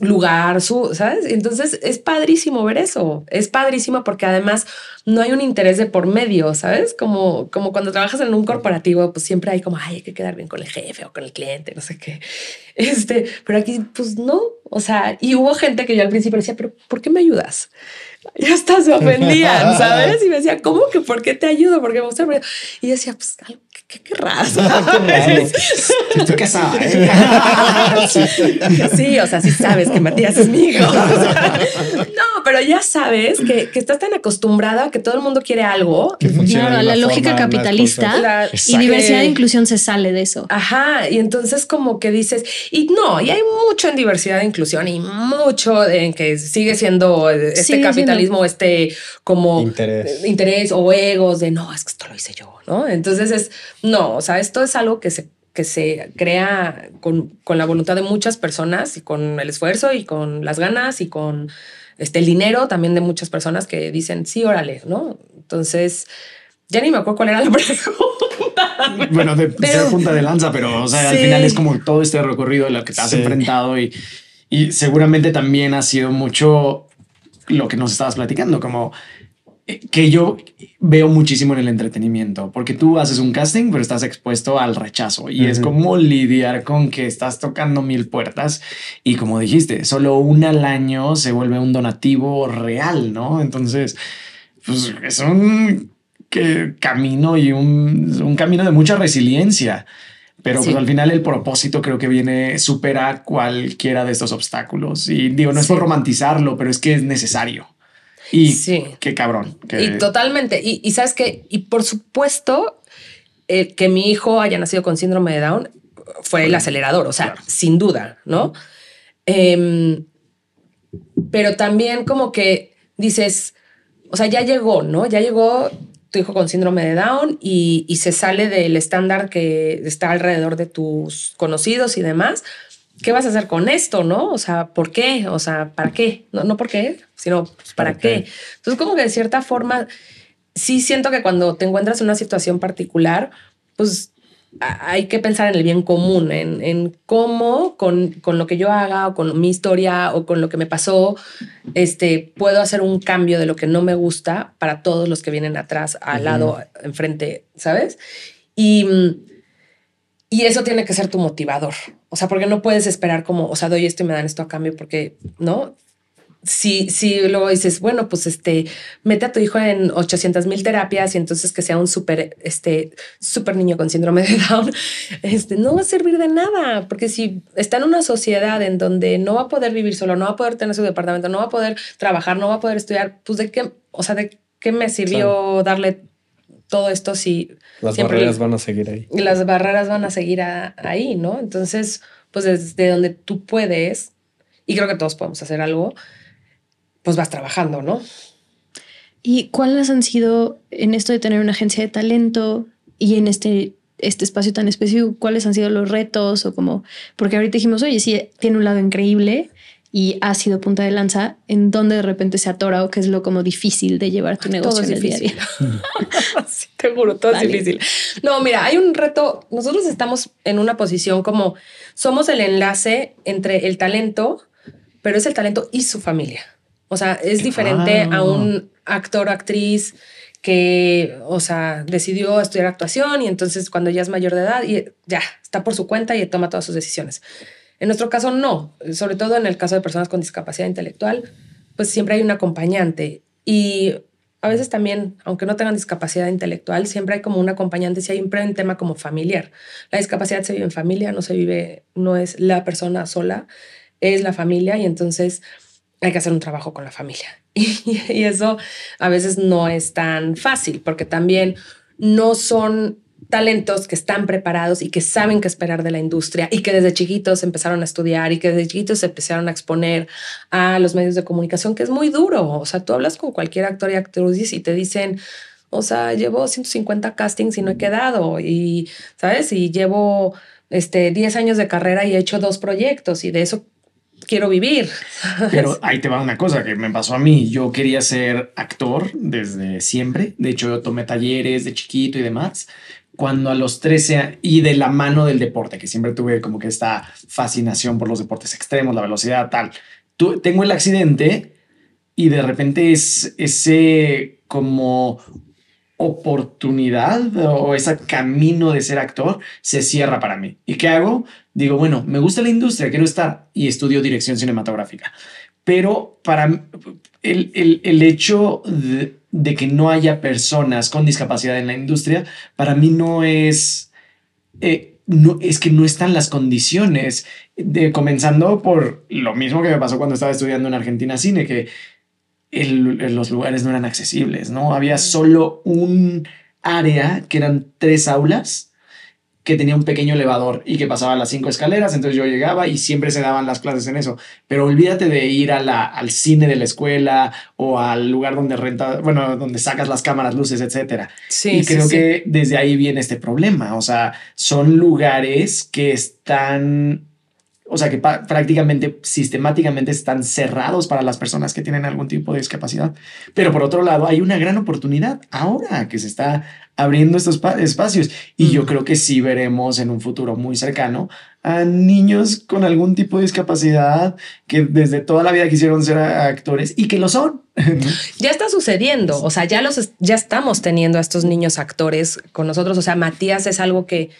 lugar, su, ¿sabes? Entonces, es padrísimo ver eso. Es padrísimo porque además no hay un interés de por medio, ¿sabes? Como, como cuando trabajas en un corporativo, pues siempre hay como, ay, hay que quedar bien con el jefe o con el cliente, no sé qué. Este, pero aquí, pues no. O sea, y hubo gente que yo al principio decía, pero ¿por qué me ayudas? Y hasta se ofendían, ¿sabes? Y me decía, ¿cómo que por qué te ayudo? Porque me gusta. Y decía, pues, algo, ¿qué, qué querrás? Estoy casada. ¿eh? Sí, o sea, sí sabes que Matías es mi hijo. no, pero ya sabes que, que estás tan acostumbrada a que todo el mundo quiere algo. Que funciona Claro, la una lógica capitalista. La- y diversidad e inclusión se sale de eso. Ajá, y entonces como que dices, y no, y hay mucho en diversidad e inclusión y mucho en que sigue siendo este Sigue capitalismo, este como Interés. interés o egos de no, es que esto lo hice yo, ¿no? Entonces es, no, o sea, esto es algo que se que se crea con, con, la voluntad de muchas personas y con el esfuerzo y con las ganas y con este, el dinero también de muchas personas que dicen, sí, órale, ¿no? Entonces, ya ni me acuerdo cuál era la pregunta. Bueno, de, ser punta de lanza, pero o sea, al final es como todo este recorrido de lo que te has enfrentado y, y seguramente también ha sido mucho lo que nos estabas platicando, como que yo veo muchísimo en el entretenimiento, porque tú haces un casting, pero estás expuesto al rechazo y es como lidiar con que estás tocando mil puertas y como dijiste, solo una al año se vuelve un donativo real, ¿no? Entonces, pues es un camino y un, camino de mucha resiliencia. Pero pues al final el propósito creo que viene supera cualquiera de estos obstáculos. Y digo, no es por romantizarlo, pero es que es necesario. Y sí. qué cabrón. Y totalmente. Y, sabes que, y por supuesto, eh, que mi hijo haya nacido con síndrome de Down fue el acelerador, o sea, sin duda, ¿no? Em, pero también como que dices, o sea, ya llegó, ¿no? Ya llegó tu hijo con síndrome de Down y, y se sale del estándar que está alrededor de tus conocidos y demás. ¿Qué vas a hacer con esto? ¿No? O sea, ¿por qué? O sea, ¿para qué? No, no por qué, sino pues, ¿para, qué? Entonces, como que de cierta forma, sí siento que cuando te encuentras en una situación particular, pues hay que pensar en el bien común, en, cómo con, con, lo que yo haga o con mi historia o con lo que me pasó, este, puedo hacer un cambio de lo que no me gusta para todos los que vienen atrás, al lado, enfrente, ¿sabes? Y y eso tiene que ser tu motivador. O sea, porque no puedes esperar como, o sea, doy esto y me dan esto a cambio porque, ¿no? Si, si luego dices, bueno, pues este, mete a tu hijo en 800 mil terapias y entonces que sea un súper, este, súper niño con síndrome de Down, este, no va a servir de nada, porque si está en una sociedad en donde no va a poder vivir solo, no va a poder tener su departamento, no va a poder trabajar, no va a poder estudiar, pues de qué, o sea, de qué me sirvió darle todo esto si... Las barreras van a seguir ahí. Las barreras van a seguir ahí, ¿no? Entonces, pues desde donde tú puedes, y creo que todos podemos hacer algo, pues vas trabajando, ¿no? ¿Y cuáles han sido en esto de tener una agencia de talento y en este, este espacio tan específico, cuáles han sido los retos o como, porque ahorita dijimos, oye, sí, tiene un lado increíble, y ha sido punta de lanza, en donde de repente se atora o que es lo como difícil de llevar tu negocio en el día a día. sí, te juro, todo es difícil. No, mira, hay un reto. Nosotros estamos en una posición como somos el enlace entre el talento, pero es el talento y su familia. O sea, es diferente a ah. un actor o actriz que, o sea, decidió estudiar actuación y entonces cuando ya es mayor de edad y ya está por su cuenta y toma todas sus decisiones. En nuestro caso no, sobre todo en el caso de personas con discapacidad intelectual, pues siempre hay un acompañante y a veces también, aunque no tengan discapacidad intelectual, siempre hay como un acompañante, si hay un tema como familiar. La discapacidad se vive en familia, no se vive, no es la persona sola, es la familia y entonces hay que hacer un trabajo con la familia. y eso a veces no es tan fácil porque también no son talentos que están preparados y que saben qué esperar de la industria y que desde chiquitos empezaron a estudiar y que desde chiquitos se empezaron a exponer a los medios de comunicación, que es muy duro. O sea, tú hablas con cualquier actor y actriz y te dicen, o sea, llevo 150 castings y no he quedado y, ¿sabes? Y llevo este, 10 años de carrera y he hecho dos proyectos y de eso quiero vivir. Pero ahí te va una cosa que me pasó a mí. Yo quería ser actor desde siempre. De hecho, yo tomé talleres de chiquito y demás cuando a los 13 y de la mano del deporte, que siempre tuve como que esta fascinación por los deportes extremos, la velocidad, tal. tengo el accidente y de repente es ese como oportunidad o ese camino de ser actor se cierra para mí. ¿Y qué hago? Digo, bueno, me gusta la industria, quiero estar y estudio dirección cinematográfica. Pero para el, el, el hecho de, que no haya personas con discapacidad en la industria, para mí no es, eh, no, es que no están las condiciones, de, comenzando por lo mismo que me pasó cuando estaba estudiando en Argentina cine, que los lugares no eran accesibles, ¿no? Había solo un área que eran tres aulas que tenía un pequeño elevador y que pasaba las cinco escaleras, entonces yo llegaba y siempre se daban las clases en eso. Pero olvídate de ir a la, al cine de la escuela o al lugar donde renta, bueno, donde sacas las cámaras, luces, etcétera. Sí, y sí, creo sí. que desde ahí viene este problema. O sea, son lugares que están, o sea, que prácticamente sistemáticamente están cerrados para las personas que tienen algún tipo de discapacidad. Pero por otro lado, hay una gran oportunidad ahora que se está abriendo estos pa- espacios. Y yo Ujú. creo que sí veremos en un futuro muy cercano a niños con algún tipo de discapacidad que desde toda la vida quisieron ser a- actores y que lo son. Ya está sucediendo, o sea, ya los ya estamos teniendo a estos niños actores con nosotros, o sea, Matías es algo que,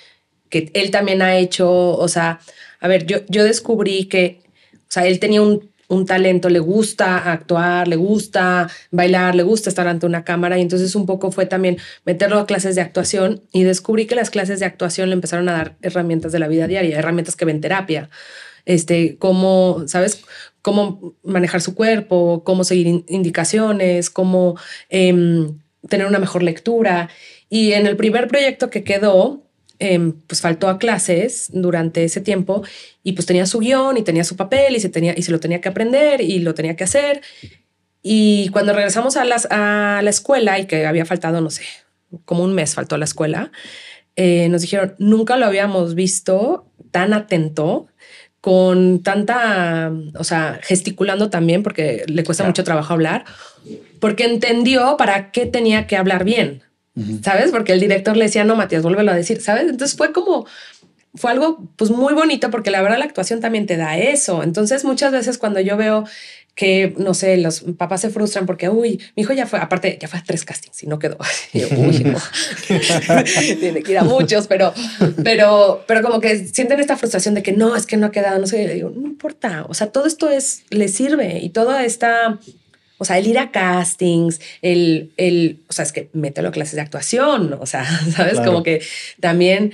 que él también ha hecho, o sea, a ver, yo, yo descubrí que, o sea, él tenía un, un talento, le gusta actuar, le gusta bailar, le gusta estar ante una cámara y entonces un poco fue también meterlo a clases de actuación y descubrí que las clases de actuación le empezaron a dar herramientas de la vida diaria, herramientas que ven terapia, este, cómo, ¿sabes? Cómo manejar su cuerpo, cómo seguir in- indicaciones, cómo em, tener una mejor lectura. Y en el primer proyecto que quedó, em, pues faltó a clases durante ese tiempo y pues tenía su guion y tenía su papel y se, tenía, y se lo tenía que aprender y lo tenía que hacer. Y cuando regresamos a, las, a la escuela y que había faltado, no sé, como un mes faltó a la escuela, eh, nos dijeron, nunca lo habíamos visto tan atento, con tanta, o sea, gesticulando también, porque le cuesta Claro. mucho trabajo hablar, porque entendió para qué tenía que hablar bien, ¿sabes? Porque el director le decía, no, Matías, vuélvelo a decir, ¿sabes? Entonces fue como, fue algo pues muy bonito porque la verdad la actuación también te da eso. Entonces muchas veces cuando yo veo que, no sé, los papás se frustran porque, uy, mi hijo ya fue, aparte, ya fue a tres castings y no quedó. Y yo, uy, no. Tiene que ir a muchos, pero, pero, pero como que sienten esta frustración de que no, es que no ha quedado, no sé, y digo, no importa, o sea, todo esto es, le sirve y toda esta, o sea, el ir a castings, el, el, o sea, es que mételo a clases de actuación, o sea, sabes, Claro. como que también,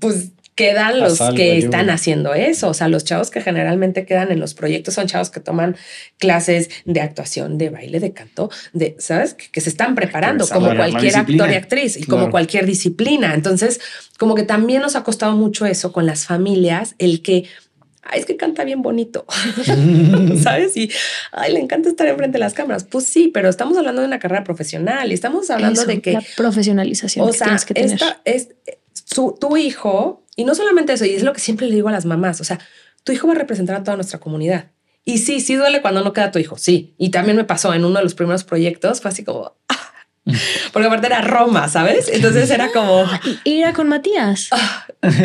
pues quedan los algo, que ayuda. están haciendo eso, o sea, los chavos que generalmente quedan en los proyectos son chavos que toman clases de actuación, de baile, de canto, de, ¿sabes? Que, que se están preparando como la cualquier actor y actriz y Claro. como cualquier disciplina. Entonces, como que también nos ha costado mucho eso con las familias, el que Ay, es que canta bien bonito, ¿sabes? Y ay, le encanta estar enfrente de las cámaras. Pues sí, pero estamos hablando de una carrera profesional y estamos hablando Eso, de que la profesionalización o que sea, tienes que tener. esta es su, tu hijo, y no solamente eso, y es lo que siempre le digo a las mamás, o sea, tu hijo va a representar a toda nuestra comunidad. Y sí, sí duele cuando no queda tu hijo, sí. Y también me pasó en uno de los primeros proyectos, fue así como, ah, porque aparte era Roma, ¿sabes? Entonces era como, Y era con Matías.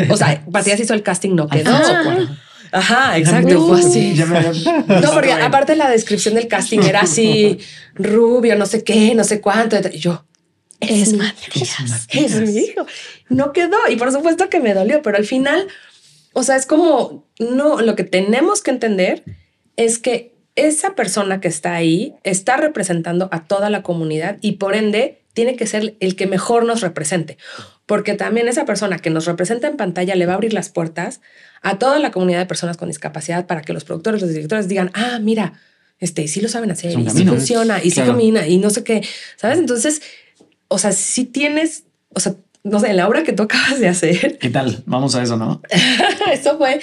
o sea, Matías hizo el casting, no quedó. Ajá. Ajá, exacto, fue así. Ya me- No, porque aparte la descripción del casting era así, rubio, no sé qué, no sé cuánto. Y yo, Es Matías. es mi hijo. No quedó. Y por supuesto que me dolió, pero al final, o sea, es como, no, lo que tenemos que entender es que esa persona que está ahí está representando a toda la comunidad y por ende tiene que ser el que mejor nos represente. Porque también esa persona que nos representa en pantalla le va a abrir las puertas a toda la comunidad de personas con discapacidad para que los productores, los directores digan, ah, mira, este, sí lo saben hacer y sí camino. funciona y sí Claro. camina y no sé qué, ¿sabes? Entonces, o sea, si tienes, o sea, no sé, en la obra que tú acabas de hacer, ¿Qué tal? Vamos a eso, ¿no? eso fue,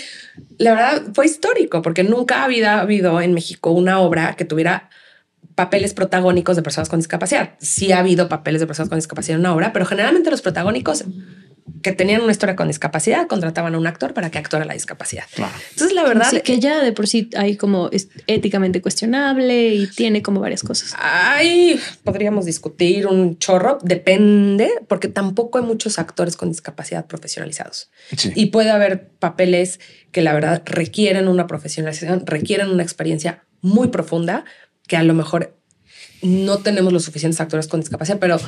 la verdad, fue histórico, porque nunca había habido en México una obra que tuviera papeles protagónicos de personas con discapacidad. Sí ha habido papeles de personas con discapacidad en una obra, pero generalmente los protagónicos que tenían una historia con discapacidad contrataban a un actor para que actuara la discapacidad. Claro. Entonces, la verdad, Así que ya de por sí hay como es éticamente cuestionable y tiene como varias cosas. Ay, podríamos discutir un chorro, depende, porque tampoco hay muchos actores con discapacidad profesionalizados. Sí. Y puede haber papeles que la verdad requieren una profesionalización, requieren una experiencia muy profunda, que a lo mejor no tenemos los suficientes actores con discapacidad, pero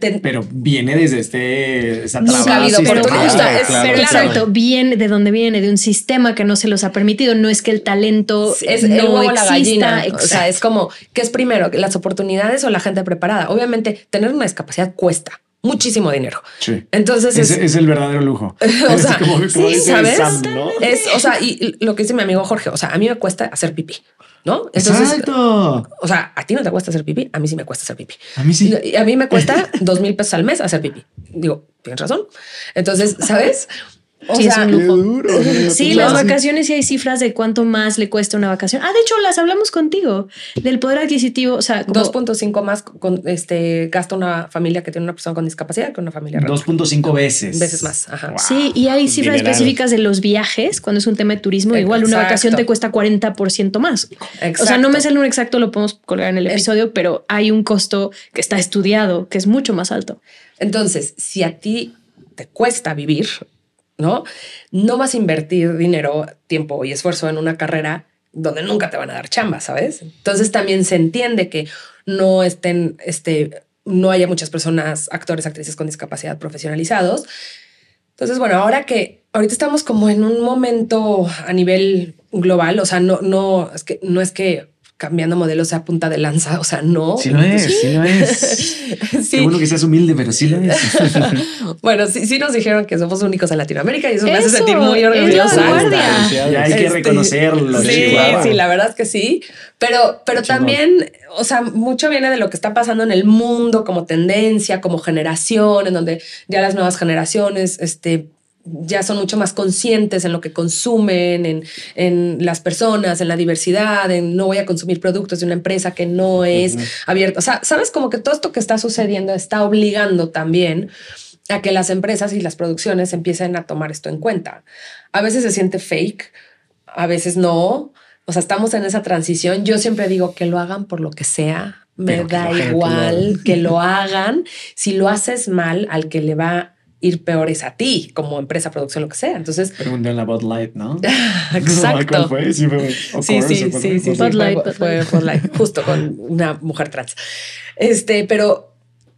te- Pero viene desde este, esa Nunca ha habido Pero, Claro, es- claro, pero claro. exacto, viene de donde viene, de un sistema que no se los ha permitido. No es que el talento es el no huevo o la exista. gallina. O sea, es como, ¿qué es primero? ¿Las oportunidades o la gente preparada? Obviamente, tener una discapacidad cuesta muchísimo dinero. Sí. Entonces, Es, es, es el verdadero lujo. O sea, como, como sí, ¿sabes? Sam, ¿no? Es, o sea, y lo que dice mi amigo Jorge, o sea, a mí me cuesta hacer pipí. ¿No? Exacto. o sea, a ti no te cuesta hacer pipí, a mí sí me cuesta hacer pipí. A mí sí. Y a mí me cuesta dos mil pesos al mes hacer pipí. Digo, tienes razón. Entonces, ¿sabes? O Sí, es sea, un lujo. duro. no Sí, pensaba las vacaciones sí hay cifras de cuánto más le cuesta una vacación. Ah, de hecho, las hablamos contigo del poder adquisitivo. O sea, como- 2.5 más con este gasta una familia que tiene una persona con discapacidad que una familia regular. 2.5 veces. veces más. Ajá. Wow. Sí, y hay cifras Dineral. específicas de los viajes, cuando es un tema de turismo, igual una vacación te cuesta 40% más. O sea, no me sale un exacto, lo podemos colgar en el Es- episodio, pero hay un costo que está estudiado, que es mucho más alto. Entonces, si a ti te cuesta vivir, ¿no? No vas a invertir dinero, tiempo y esfuerzo en una carrera donde nunca te van a dar chamba, ¿sabes? Entonces también se entiende que no estén, este, no haya muchas personas, actores, actrices con discapacidad profesionalizados. Entonces, bueno, ahora que ahorita estamos como en un momento a nivel global, o sea, no, no, es que no es que cambiando modelos sea punta de lanza, o sea, no. Sí lo es, sí lo es. Sí. Qué bueno que seas humilde, pero sí lo es. Bueno, sí, sí nos dijeron que somos únicos en Latinoamérica y eso, me hace sentir muy es la orgullosa. Y hay que Este, reconocerlo. Sí, Chihuahua. sí, la verdad es que sí. Pero, pero también, o sea, mucho viene de lo que está pasando en el mundo como tendencia, como generación, en donde ya las nuevas generaciones, este ya son mucho más conscientes en lo que consumen, en, en las personas, en la diversidad, en no voy a consumir productos de una empresa que no es abierta. O sea, sabes como que todo esto que está sucediendo está obligando también a que las empresas y las producciones empiecen a tomar esto en cuenta. A veces se siente fake, a veces no. O sea, estamos en esa transición. Yo siempre digo que lo hagan por lo que sea. Me Pero da igual que lo hagan. Si lo haces mal, al que le va a ir peor es a ti, como empresa, producción, lo que sea. Entonces, Pregunté en la Bud Light, ¿no? exacto. ¿Cuál fue? Sí, fue. Sí, course, sí, sí, sí. Bud Light, fue- Bud fue Light. Bud Light, justo con una mujer trans. Este, pero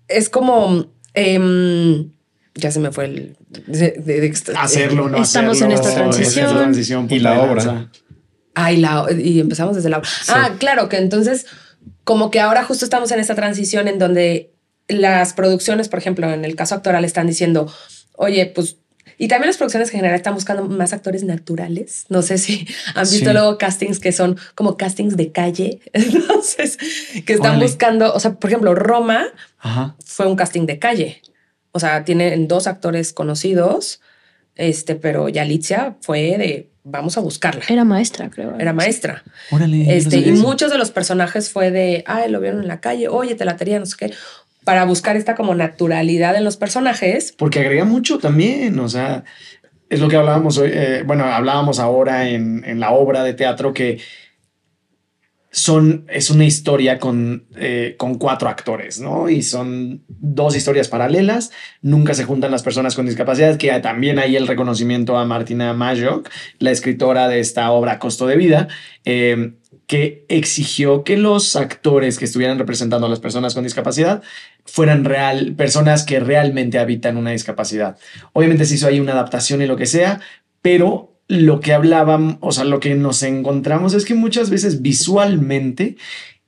es como, em, ya se me fue el de, de- de- Hacerlo, no Estamos en esta transición. esta transición, Y la obra. lanza. Ay, la, y empezamos desde la. Ah, claro, que entonces, como que ahora justo estamos en esta transición en donde las producciones, por ejemplo, en el caso actoral, están diciendo, oye, pues. Y también las producciones en general están buscando más actores naturales. No sé si han visto Sí. luego castings que son como castings de calle. Entonces, que están Órale. buscando, o sea, por ejemplo, Roma Ajá. fue un casting de calle. O sea, tienen dos actores conocidos, este, pero Yalitza fue de vamos a buscarla. Era maestra, creo. Era maestra. Órale. no Este, y eso. muchos de los personajes fue de, ay, lo vieron en la calle, oye, te la tería, no sé qué, para buscar esta como naturalidad en los personajes. Porque agrega mucho también, o sea, es lo que hablábamos hoy, eh, bueno, hablábamos ahora en, en la obra de teatro que son, es una historia con, eh, con cuatro actores, ¿no? Y son dos historias paralelas, nunca se juntan las personas con discapacidad, que también hay el reconocimiento a Martina Majok, la escritora de esta obra Costo de Vida, eh, que exigió que los actores que estuvieran representando a las personas con discapacidad fueran real, personas que realmente habitan una discapacidad. Obviamente se hizo ahí una adaptación y lo que sea, pero lo que hablaban, o sea, lo que nos encontramos es que muchas veces visualmente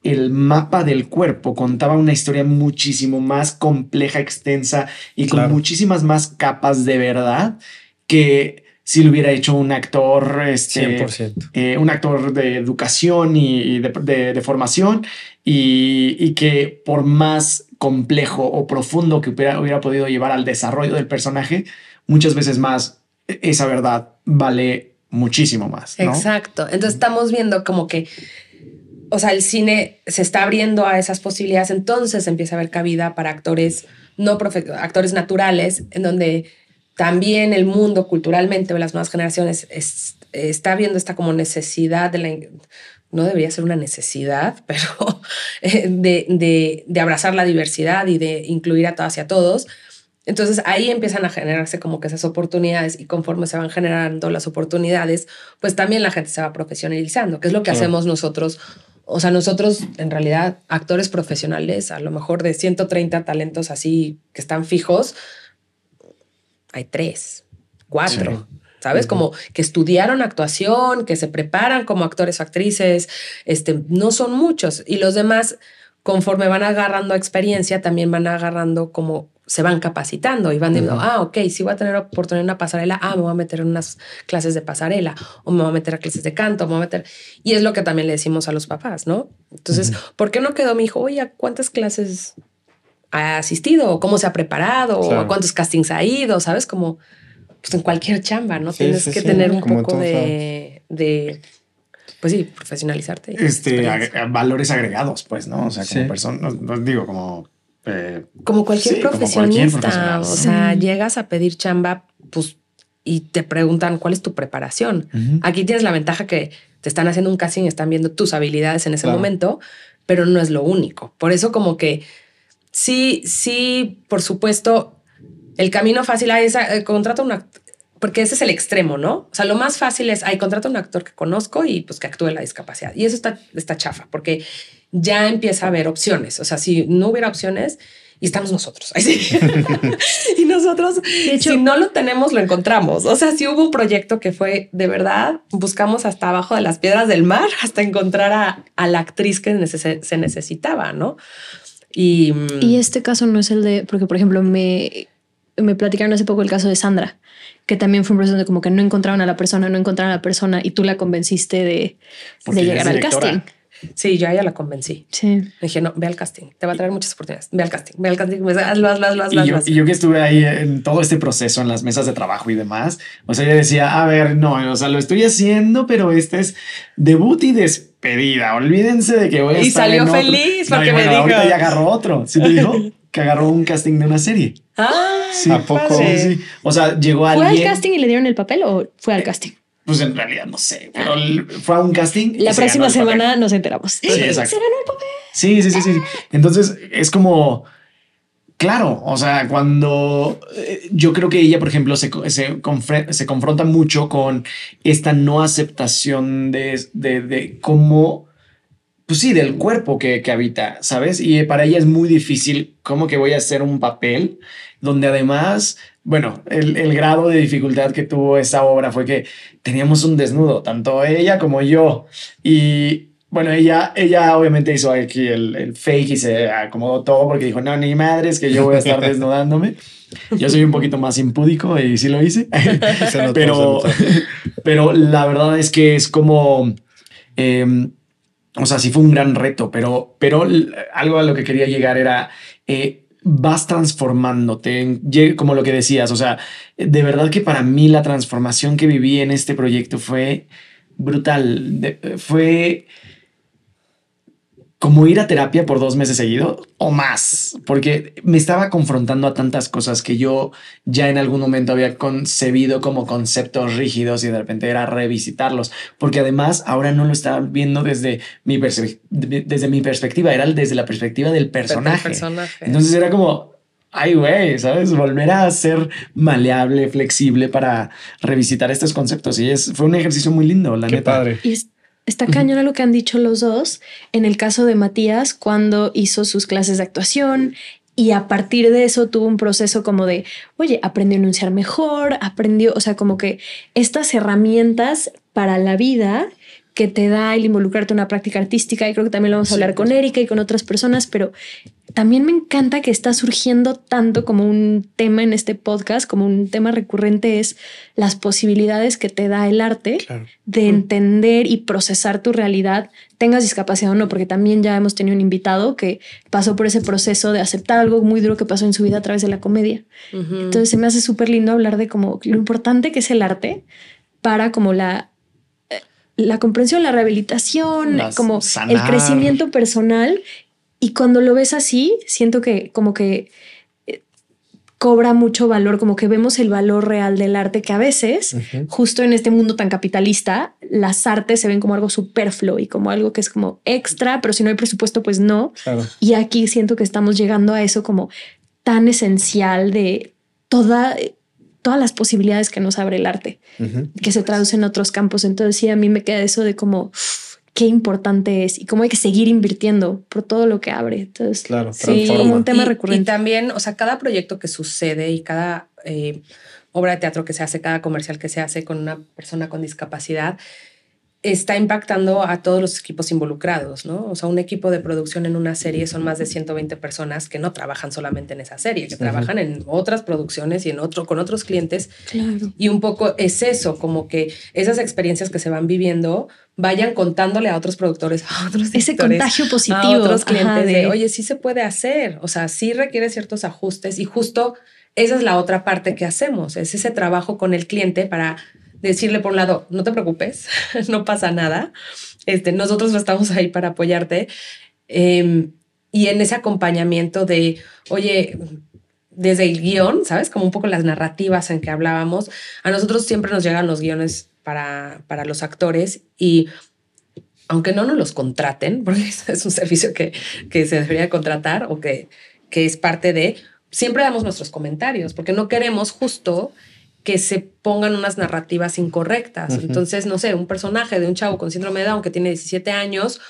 el mapa del cuerpo contaba una historia muchísimo más compleja, extensa y con muchísimas más capas de verdad que si lo hubiera hecho un actor, este, 100%. eh, un actor de educación y, y de, de- de formación y, y que por más complejo o profundo que hubiera, hubiera podido llevar al desarrollo del personaje, muchas veces más e- esa verdad vale muchísimo más. ¿no? Exacto. Entonces estamos viendo como que, o sea, el cine se está abriendo a esas posibilidades, entonces empieza a haber cabida para actores no profe- actores naturales, en donde también el mundo culturalmente o las nuevas generaciones es- está viendo esta como necesidad de la no debería ser una necesidad, pero eh, de, de, de abrazar la diversidad y de incluir a todas y a todos. Entonces ahí empiezan a generarse como que esas oportunidades y conforme se van generando las oportunidades, pues también la gente se va profesionalizando, que es lo que hacemos nosotros. O sea, nosotros en realidad actores profesionales, a lo mejor de 130 talentos así que están fijos, hay tres, cuatro. ¿Sabes? Como que estudiaron actuación, que se preparan como actores o actrices, este, no son muchos. Y los demás, conforme van agarrando experiencia, también van agarrando como se van capacitando y van diciendo, ah, ok, si voy a tener oportunidad en una pasarela, ah, me voy a meter en unas clases de pasarela o me voy a meter a clases de canto, me voy a meter. Y es lo que también le decimos a los papás, ¿no? Entonces, ¿por qué no quedó mi hijo? Oye, ¿cuántas clases ha asistido? ¿O cómo se ha preparado? ¿O a cuántos castings ha ido? ¿Sabes? Como pues en cualquier chamba, ¿no? Tienes que tener un poco de, de, pues sí, profesionalizarte. Este, valores agregados, pues, ¿no? O sea, como persona, no digo, como eh, como cualquier profesionista, o sea, llegas a pedir chamba, pues, y te preguntan cuál es tu preparación. Aquí tienes la ventaja que te están haciendo un casting, están viendo tus habilidades en ese momento, pero no es lo único. Por eso como que sí, sí, por supuesto, el camino fácil es eh, contrata un actor, porque ese es el extremo, ¿no? O sea, lo más fácil es, hay contrata un actor que conozco y pues que actúe la discapacidad. Y eso está, está chafa, porque ya empieza a haber opciones. O sea, si no hubiera opciones, y estamos nosotros. y nosotros, si no lo tenemos, lo encontramos. O sea, si hubo un proyecto que fue de verdad, buscamos hasta abajo de las piedras del mar hasta encontrar a, la actriz que se necesitaba, ¿no? Y, y este caso no es el de, porque por ejemplo, me, me platicaron hace poco el caso de Sandra, que también fue un proceso de como que no encontraban a la persona, no encontraron a la persona y tú la convenciste de, de llegar al casting. Sí, yo a ella la convencí. Sí. Le dije, no, ve al casting, te va a traer muchas oportunidades. Ve al casting, ve al casting, hazlo, hazlo, hazlo, hazlo. Y yo, y yo que estuve ahí en todo este proceso, en las mesas de trabajo y demás, o sea, ella decía, a ver, no, o sea, lo estoy haciendo, pero este es debut y despedida. Olvídense de que voy a y estar salió feliz porque me dijo. Ahorita ya agarró otro. Sí, te dijo que agarró un casting de una serie. Ah, sí, ¿a poco? Sí, sí. O sea, llegó alguien. ¿Fue al casting y le dieron el papel o fue al casting? Pues en realidad no sé, pero fue a un casting. La próxima semana nos enteramos. Sí, exacto. El papel. Sí, sí, sí, sí. Entonces es como, claro, o sea, cuando eh, yo creo que ella, por ejemplo, se, se, se confronta mucho con esta no aceptación de, de, de cómo pues sí, del cuerpo que, que, habita, ¿sabes? Y para ella es muy difícil cómo que voy a hacer un papel donde además bueno, el, el, grado de dificultad que tuvo esa obra fue que teníamos un desnudo, tanto ella como yo. Y bueno, ella, ella obviamente hizo aquí el, el fake y se acomodó todo porque dijo, no, ni madre, es que yo voy a estar desnudándome. Yo soy un poquito más impúdico y sí lo hice. pero, pero la verdad es que es como... Em, o sea, sí fue un gran reto, pero, pero algo a lo que quería llegar era... Eh, vas transformándote, como lo que decías, o sea, de verdad que para mí la transformación que viví en este proyecto fue brutal, fue como ir a terapia por dos meses seguidos o más, porque me estaba confrontando a tantas cosas que yo ya en algún momento había concebido como conceptos rígidos y de repente era revisitarlos, porque además ahora no lo estaba viendo desde mi, desde mi perspectiva, era desde la perspectiva del personaje. Entonces era como, ay, güey, ¿sabes? Volver a ser maleable, flexible para revisitar estos conceptos. Y es, fue un ejercicio muy lindo, la neta. Padre. Está cañón lo que han dicho los dos. En el caso de Matías, cuando hizo sus clases de actuación y a partir de eso tuvo un proceso como de, oye, aprendió a enunciar mejor, aprendió, o sea, como que estas herramientas para la vida que te da el involucrarte en una práctica artística y creo que también lo vamos a hablar con Erika y con otras personas, pero también me encanta que está surgiendo tanto como un tema en este podcast, como un tema recurrente es las posibilidades que te da el arte de entender y procesar tu realidad, tengas discapacidad o no, porque también ya hemos tenido un invitado que pasó por ese proceso de aceptar algo muy duro que pasó en su vida a través de la comedia. Entonces se me hace súper lindo hablar de como lo importante que es el arte para como la la comprensión, la rehabilitación, como el crecimiento personal. Y cuando lo ves así, siento que como que eh, cobra mucho valor, como que vemos el valor real del arte, que a veces, justo en este mundo tan capitalista, las artes se ven como algo superfluo y como algo que es como extra, pero si no hay presupuesto, pues no. Y aquí siento que estamos llegando a eso como tan esencial de toda todas las posibilidades que nos abre el arte, que se traduce en otros campos. Entonces sí, a mí me queda eso de como qué importante es y cómo hay que seguir invirtiendo por todo lo que abre. Entonces, claro, sí, como un tema recurrente. Y también, o sea, cada proyecto que sucede y cada eh, obra de teatro que se hace, cada comercial que se hace con una persona con discapacidad, está impactando a todos los equipos involucrados, ¿no? O sea, un equipo de producción en una serie son más de 120 personas que no trabajan solamente en esa serie, que trabajan en otras producciones y en otro con otros clientes. Claro. Y un poco es eso, como que esas experiencias que se van viviendo vayan contándole a otros productores, a otros Ese contagio positivo. a otros clientes ajá, de, de- oye, sí se puede hacer, o sea, sí requiere ciertos ajustes y justo esa es la otra parte que hacemos, es ese trabajo con el cliente para decirle por un lado, no te preocupes, no pasa nada, este, nosotros estamos ahí para apoyarte eh, y en ese acompañamiento de, oye, desde el guion, ¿sabes? Como un poco las narrativas en que hablábamos, a nosotros siempre nos llegan los guiones para, para los actores y aunque no nos los contraten, porque es un servicio que, que se debería contratar o que, que es parte de, siempre damos nuestros comentarios, porque no queremos justo que se pongan unas narrativas incorrectas. Entonces, no sé, un personaje de un chavo con síndrome de Down que tiene 17 años,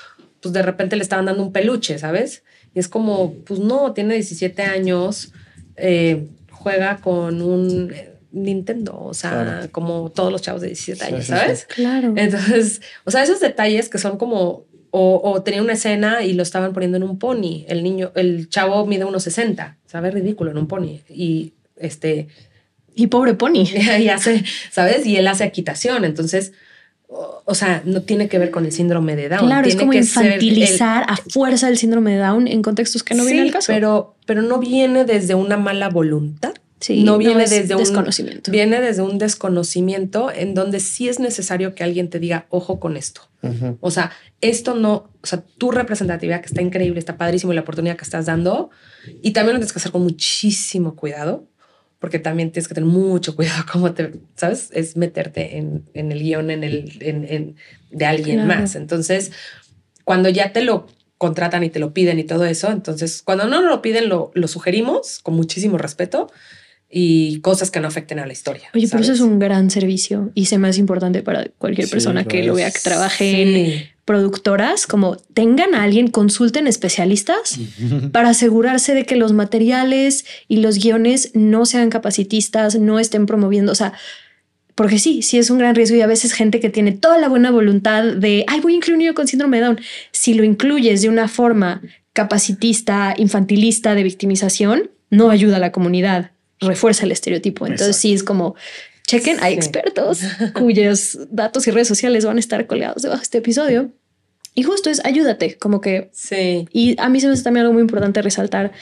pues de repente le estaban dando un peluche, ¿sabes? Y es como, pues no, tiene 17 años, eh, juega con un eh, Nintendo, o sea, Claro. como todos los chavos de 17 Sí, años, sí, sí. ¿sabes? Claro. Entonces, o sea, esos detalles que son como, o, o tenía una escena y lo estaban poniendo en un pony, el niño, el chavo mide unos 60, sabe ridículo en un pony y este, Y pobre Pony. y hace, ¿sabes? Y él hace equitación, entonces, o, o sea, no tiene que ver con el síndrome de Down. Claro, es como que ser el- infantilizar a fuerza el síndrome de Down en contextos que no sí, viene al caso. Pero, pero no viene desde una mala voluntad. Sí, no viene es desde un desconocimiento. Viene desde un desconocimiento en donde sí es necesario que alguien te diga, ojo con esto. O sea, esto no, o sea, tu representatividad que está increíble, está padrísimo y la oportunidad que estás dando. Y también lo tienes que hacer con muchísimo cuidado, porque también tienes que tener mucho cuidado cómo te, ¿sabes? Es meterte en, en el guion en el, en, en- de alguien Claro. más. Entonces, cuando ya te lo contratan y te lo piden y todo eso, entonces cuando no lo piden lo, lo sugerimos con muchísimo respeto y cosas que no afecten a la historia. Oye, pero eso ¿sabes? es un gran servicio y se me hace importante para cualquier Sí, persona que lo vea, que trabaje en. Productoras, como tengan a alguien, consulten especialistas para asegurarse de que los materiales y los guiones no sean capacitistas, no estén promoviendo, o sea, porque sí, sí es un gran riesgo y a veces gente que tiene toda la buena voluntad de, ay, voy a incluir un niño con síndrome de Down, si lo incluyes de una forma capacitista, infantilista, de victimización, no ayuda a la comunidad, refuerza el estereotipo. Entonces sí es como, chequen, hay Sí. expertos cuyos datos y redes sociales van a estar colgados debajo de este episodio. Y justo es ayúdate, como que Sí. y a mí se me hace también algo muy importante resaltar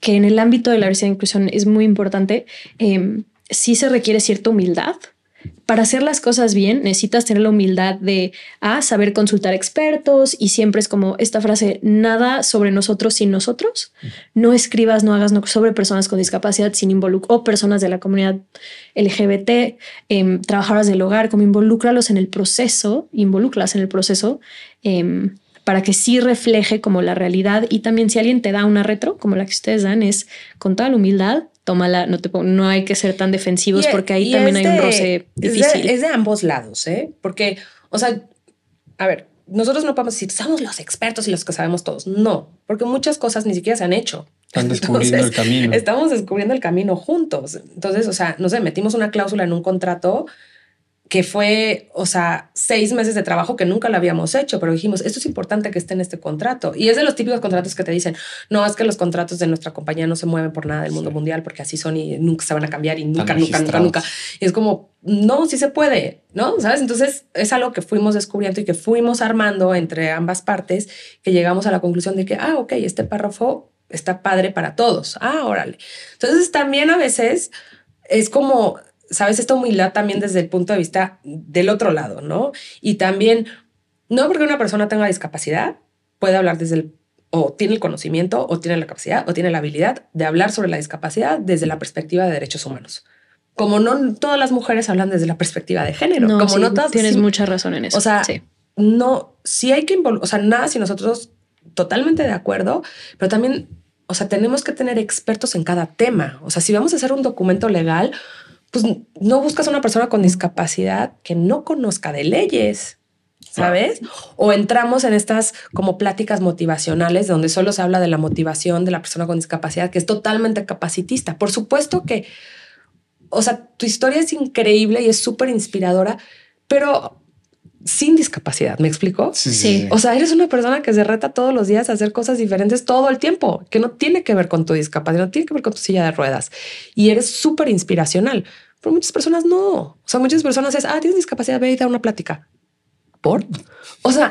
que en el ámbito de la diversidad e inclusión es muy importante. eh, sí se requiere cierta humildad. Para hacer las cosas bien, necesitas tener la humildad de a saber consultar expertos y siempre es como esta frase: nada sobre nosotros sin nosotros. No escribas, no hagas no sobre personas con discapacidad sin involucrar o personas de la comunidad LGBT, em, trabajadoras del hogar, como involúcralos en el proceso, involúcralas en el proceso em, para que sí refleje como la realidad y también si alguien te da una retro como la que ustedes dan es con toda la humildad tómala no te no hay que ser tan defensivos Y- porque ahí también hay un de- roce es de- difícil Es de, ambos lados, ¿eh? Porque, o sea, a ver, nosotros no podemos decir, somos los expertos y los que sabemos todos. No, porque muchas cosas ni siquiera se han hecho. Están descubriendo Entonces, el camino. Estamos descubriendo el camino juntos. Entonces, o sea, no sé, metimos una cláusula en un contrato que fue, o sea, seis meses de trabajo que nunca lo habíamos hecho, pero dijimos, esto es importante que esté en este contrato. Y es de los típicos contratos que te dicen, no, es que los contratos de nuestra compañía no se mueven por nada del mundo Sí. mundial porque así son y nunca se van a cambiar y nunca, nunca, nunca, nunca. Y es como, no, sí se puede, ¿no? ¿Sabes? Entonces es algo que fuimos descubriendo y que fuimos armando entre ambas partes, que llegamos a la conclusión de que, ah, ok, este párrafo está padre para todos. Ah, órale. Entonces también a veces es como, sabes, esta humildad también desde el punto de vista del otro lado, ¿no? Y también, no porque una persona tenga discapacidad, puede hablar desde el, o tiene el conocimiento, o tiene la capacidad, o tiene la habilidad de hablar sobre la discapacidad desde la perspectiva de derechos humanos. Como no todas las mujeres hablan desde la perspectiva de género, no, como sí, no todas tienes sí, mucha razón en eso o sea, sí. no, sí hay que involucrar, o sea, nada si nosotros totalmente de acuerdo, pero también, o sea, tenemos que tener expertos en cada tema. O sea, si vamos a hacer un documento legal, pues no buscas a una persona con discapacidad que no conozca de leyes, ¿sabes? O entramos en estas como pláticas motivacionales donde solo se habla de la motivación de la persona con discapacidad, que es totalmente capacitista. Por supuesto que, o sea, tu historia es increíble y es súper inspiradora, pero sin discapacidad. ¿Me explico? Sí, sí. O sea, eres una persona que se reta todos los días a hacer cosas diferentes todo el tiempo, que no tiene que ver con tu discapacidad, no tiene que ver con tu silla de ruedas. Y eres súper inspiracional. Pero muchas personas no. O sea, muchas personas es, ah, tienes discapacidad, ve y da una plática. ¿Por? O sea,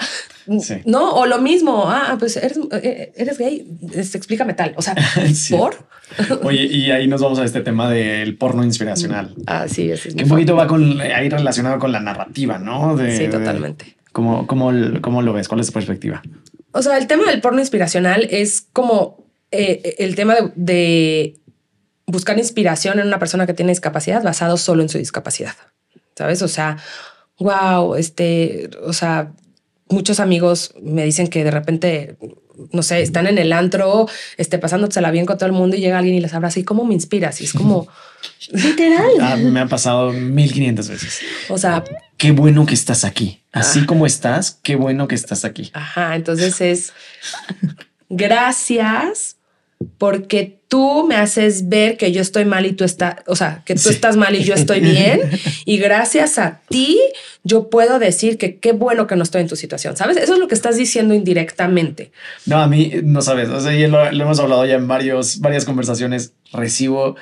Sí. no, o lo mismo, ah, pues eres, eh, eres gay, explícame tal. O sea, Sí. ¿por? Oye, y ahí nos vamos a este tema del porno inspiracional. Ah, sí, ese es Que un poquito va con ahí relacionado con la narrativa, ¿no? De- Sí, de- totalmente. ¿Cómo, cómo, cómo lo ves? ¿Cuál es tu perspectiva? O sea, el tema del porno inspiracional es como eh, el tema de, de buscar inspiración en una persona que tiene discapacidad basado solo en su discapacidad. ¿Sabes? O sea, wow, este, o sea, muchos amigos me dicen que de repente, no sé, están en el antro, este, pasándosela bien con todo el mundo y llega alguien y les abraza y cómo me inspiras. Y es como, Literal. Ah, me ha pasado 1500 veces. o sea, Qué bueno que estás aquí. Así Ah. como estás, qué bueno que estás aquí. Ajá, entonces es gracias porque tú me haces ver que yo estoy mal y tú estás, o sea, que tú Sí. estás mal y yo estoy bien. y gracias a ti yo puedo decir que qué bueno que no estoy en tu situación, ¿sabes? Eso es lo que estás diciendo indirectamente. No, a mí no sabes. O sea, ya lo, lo hemos hablado ya en varios, varias conversaciones. Recibo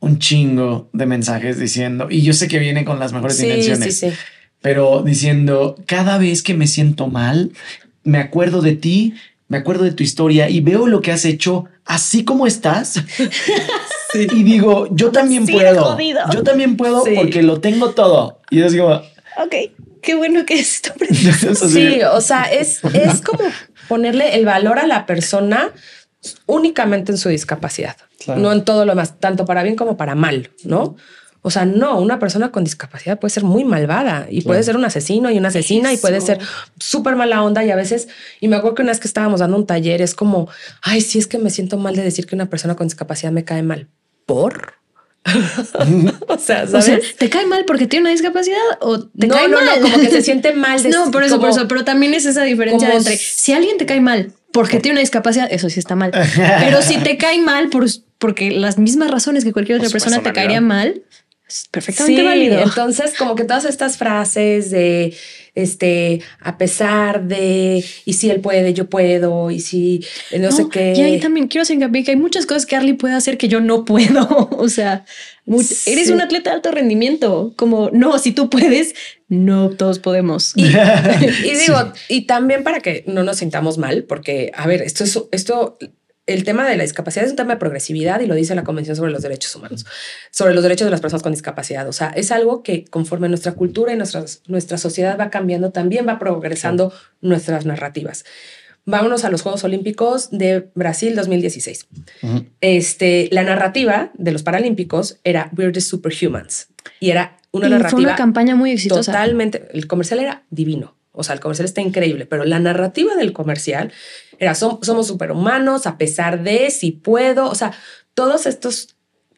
un chingo de mensajes diciendo, y yo sé que viene con las mejores Sí, intenciones, sí, sí. pero diciendo, cada vez que me siento mal, me acuerdo de ti, me acuerdo de tu historia y veo lo que has hecho así como estás. Y digo, yo también Sí, puedo. jodido. Yo también puedo Sí. porque lo tengo todo. Y es como, Ok, qué bueno que esto Sí, o sea, es, es como ponerle el valor a la persona únicamente en su discapacidad, Claro. no en todo lo demás, tanto para bien como para mal, ¿no? O sea, no, una persona con discapacidad puede ser muy malvada y puede ser un asesino y una asesina y puede ser súper mala onda y a veces, y me acuerdo que una vez que estábamos dando un taller, es como, ay, sí es que me siento mal de decir que una persona con discapacidad me cae mal. ¿Por? o sea, O sea, ¿sabes? ¿te cae mal porque tiene una discapacidad o te no, cae no, mal? no, como que se siente mal. de- no, por eso, por eso. Pero también es esa diferencia entre si alguien te cae mal porque tiene una discapacidad, eso sí está mal. Pero si te cae mal por, porque las mismas razones que cualquier otra persona te caería mal, es perfectamente Sí, válido. entonces como que todas estas frases de este a pesar de y si él puede yo puedo y si eh, no, sé qué Y ahí también quiero hacer hincapié que hay muchas cosas que Arlie puede hacer que yo no puedo. o sea, Sí. eres un atleta de alto rendimiento. Como, no, si tú puedes, no todos podemos. y, y digo y también para que no nos sintamos mal porque a ver esto es esto el tema de la discapacidad es un tema de progresividad y lo dice la Convención sobre los Derechos Humanos, sobre los derechos de las personas con discapacidad. O sea, es algo que conforme nuestra cultura y nuestra, nuestra sociedad va cambiando, también va progresando nuestras narrativas. Vámonos a los Juegos Olímpicos de Brasil 2016. Ujú. Este, la narrativa de los Paralímpicos era We're the Superhumans y era una Y narrativa fue una campaña muy exitosa. totalmente. El comercial era divino. O sea, el comercial está increíble, pero la narrativa del comercial era "Som- somos superhumanos a pesar de si puedo. O sea, todos estos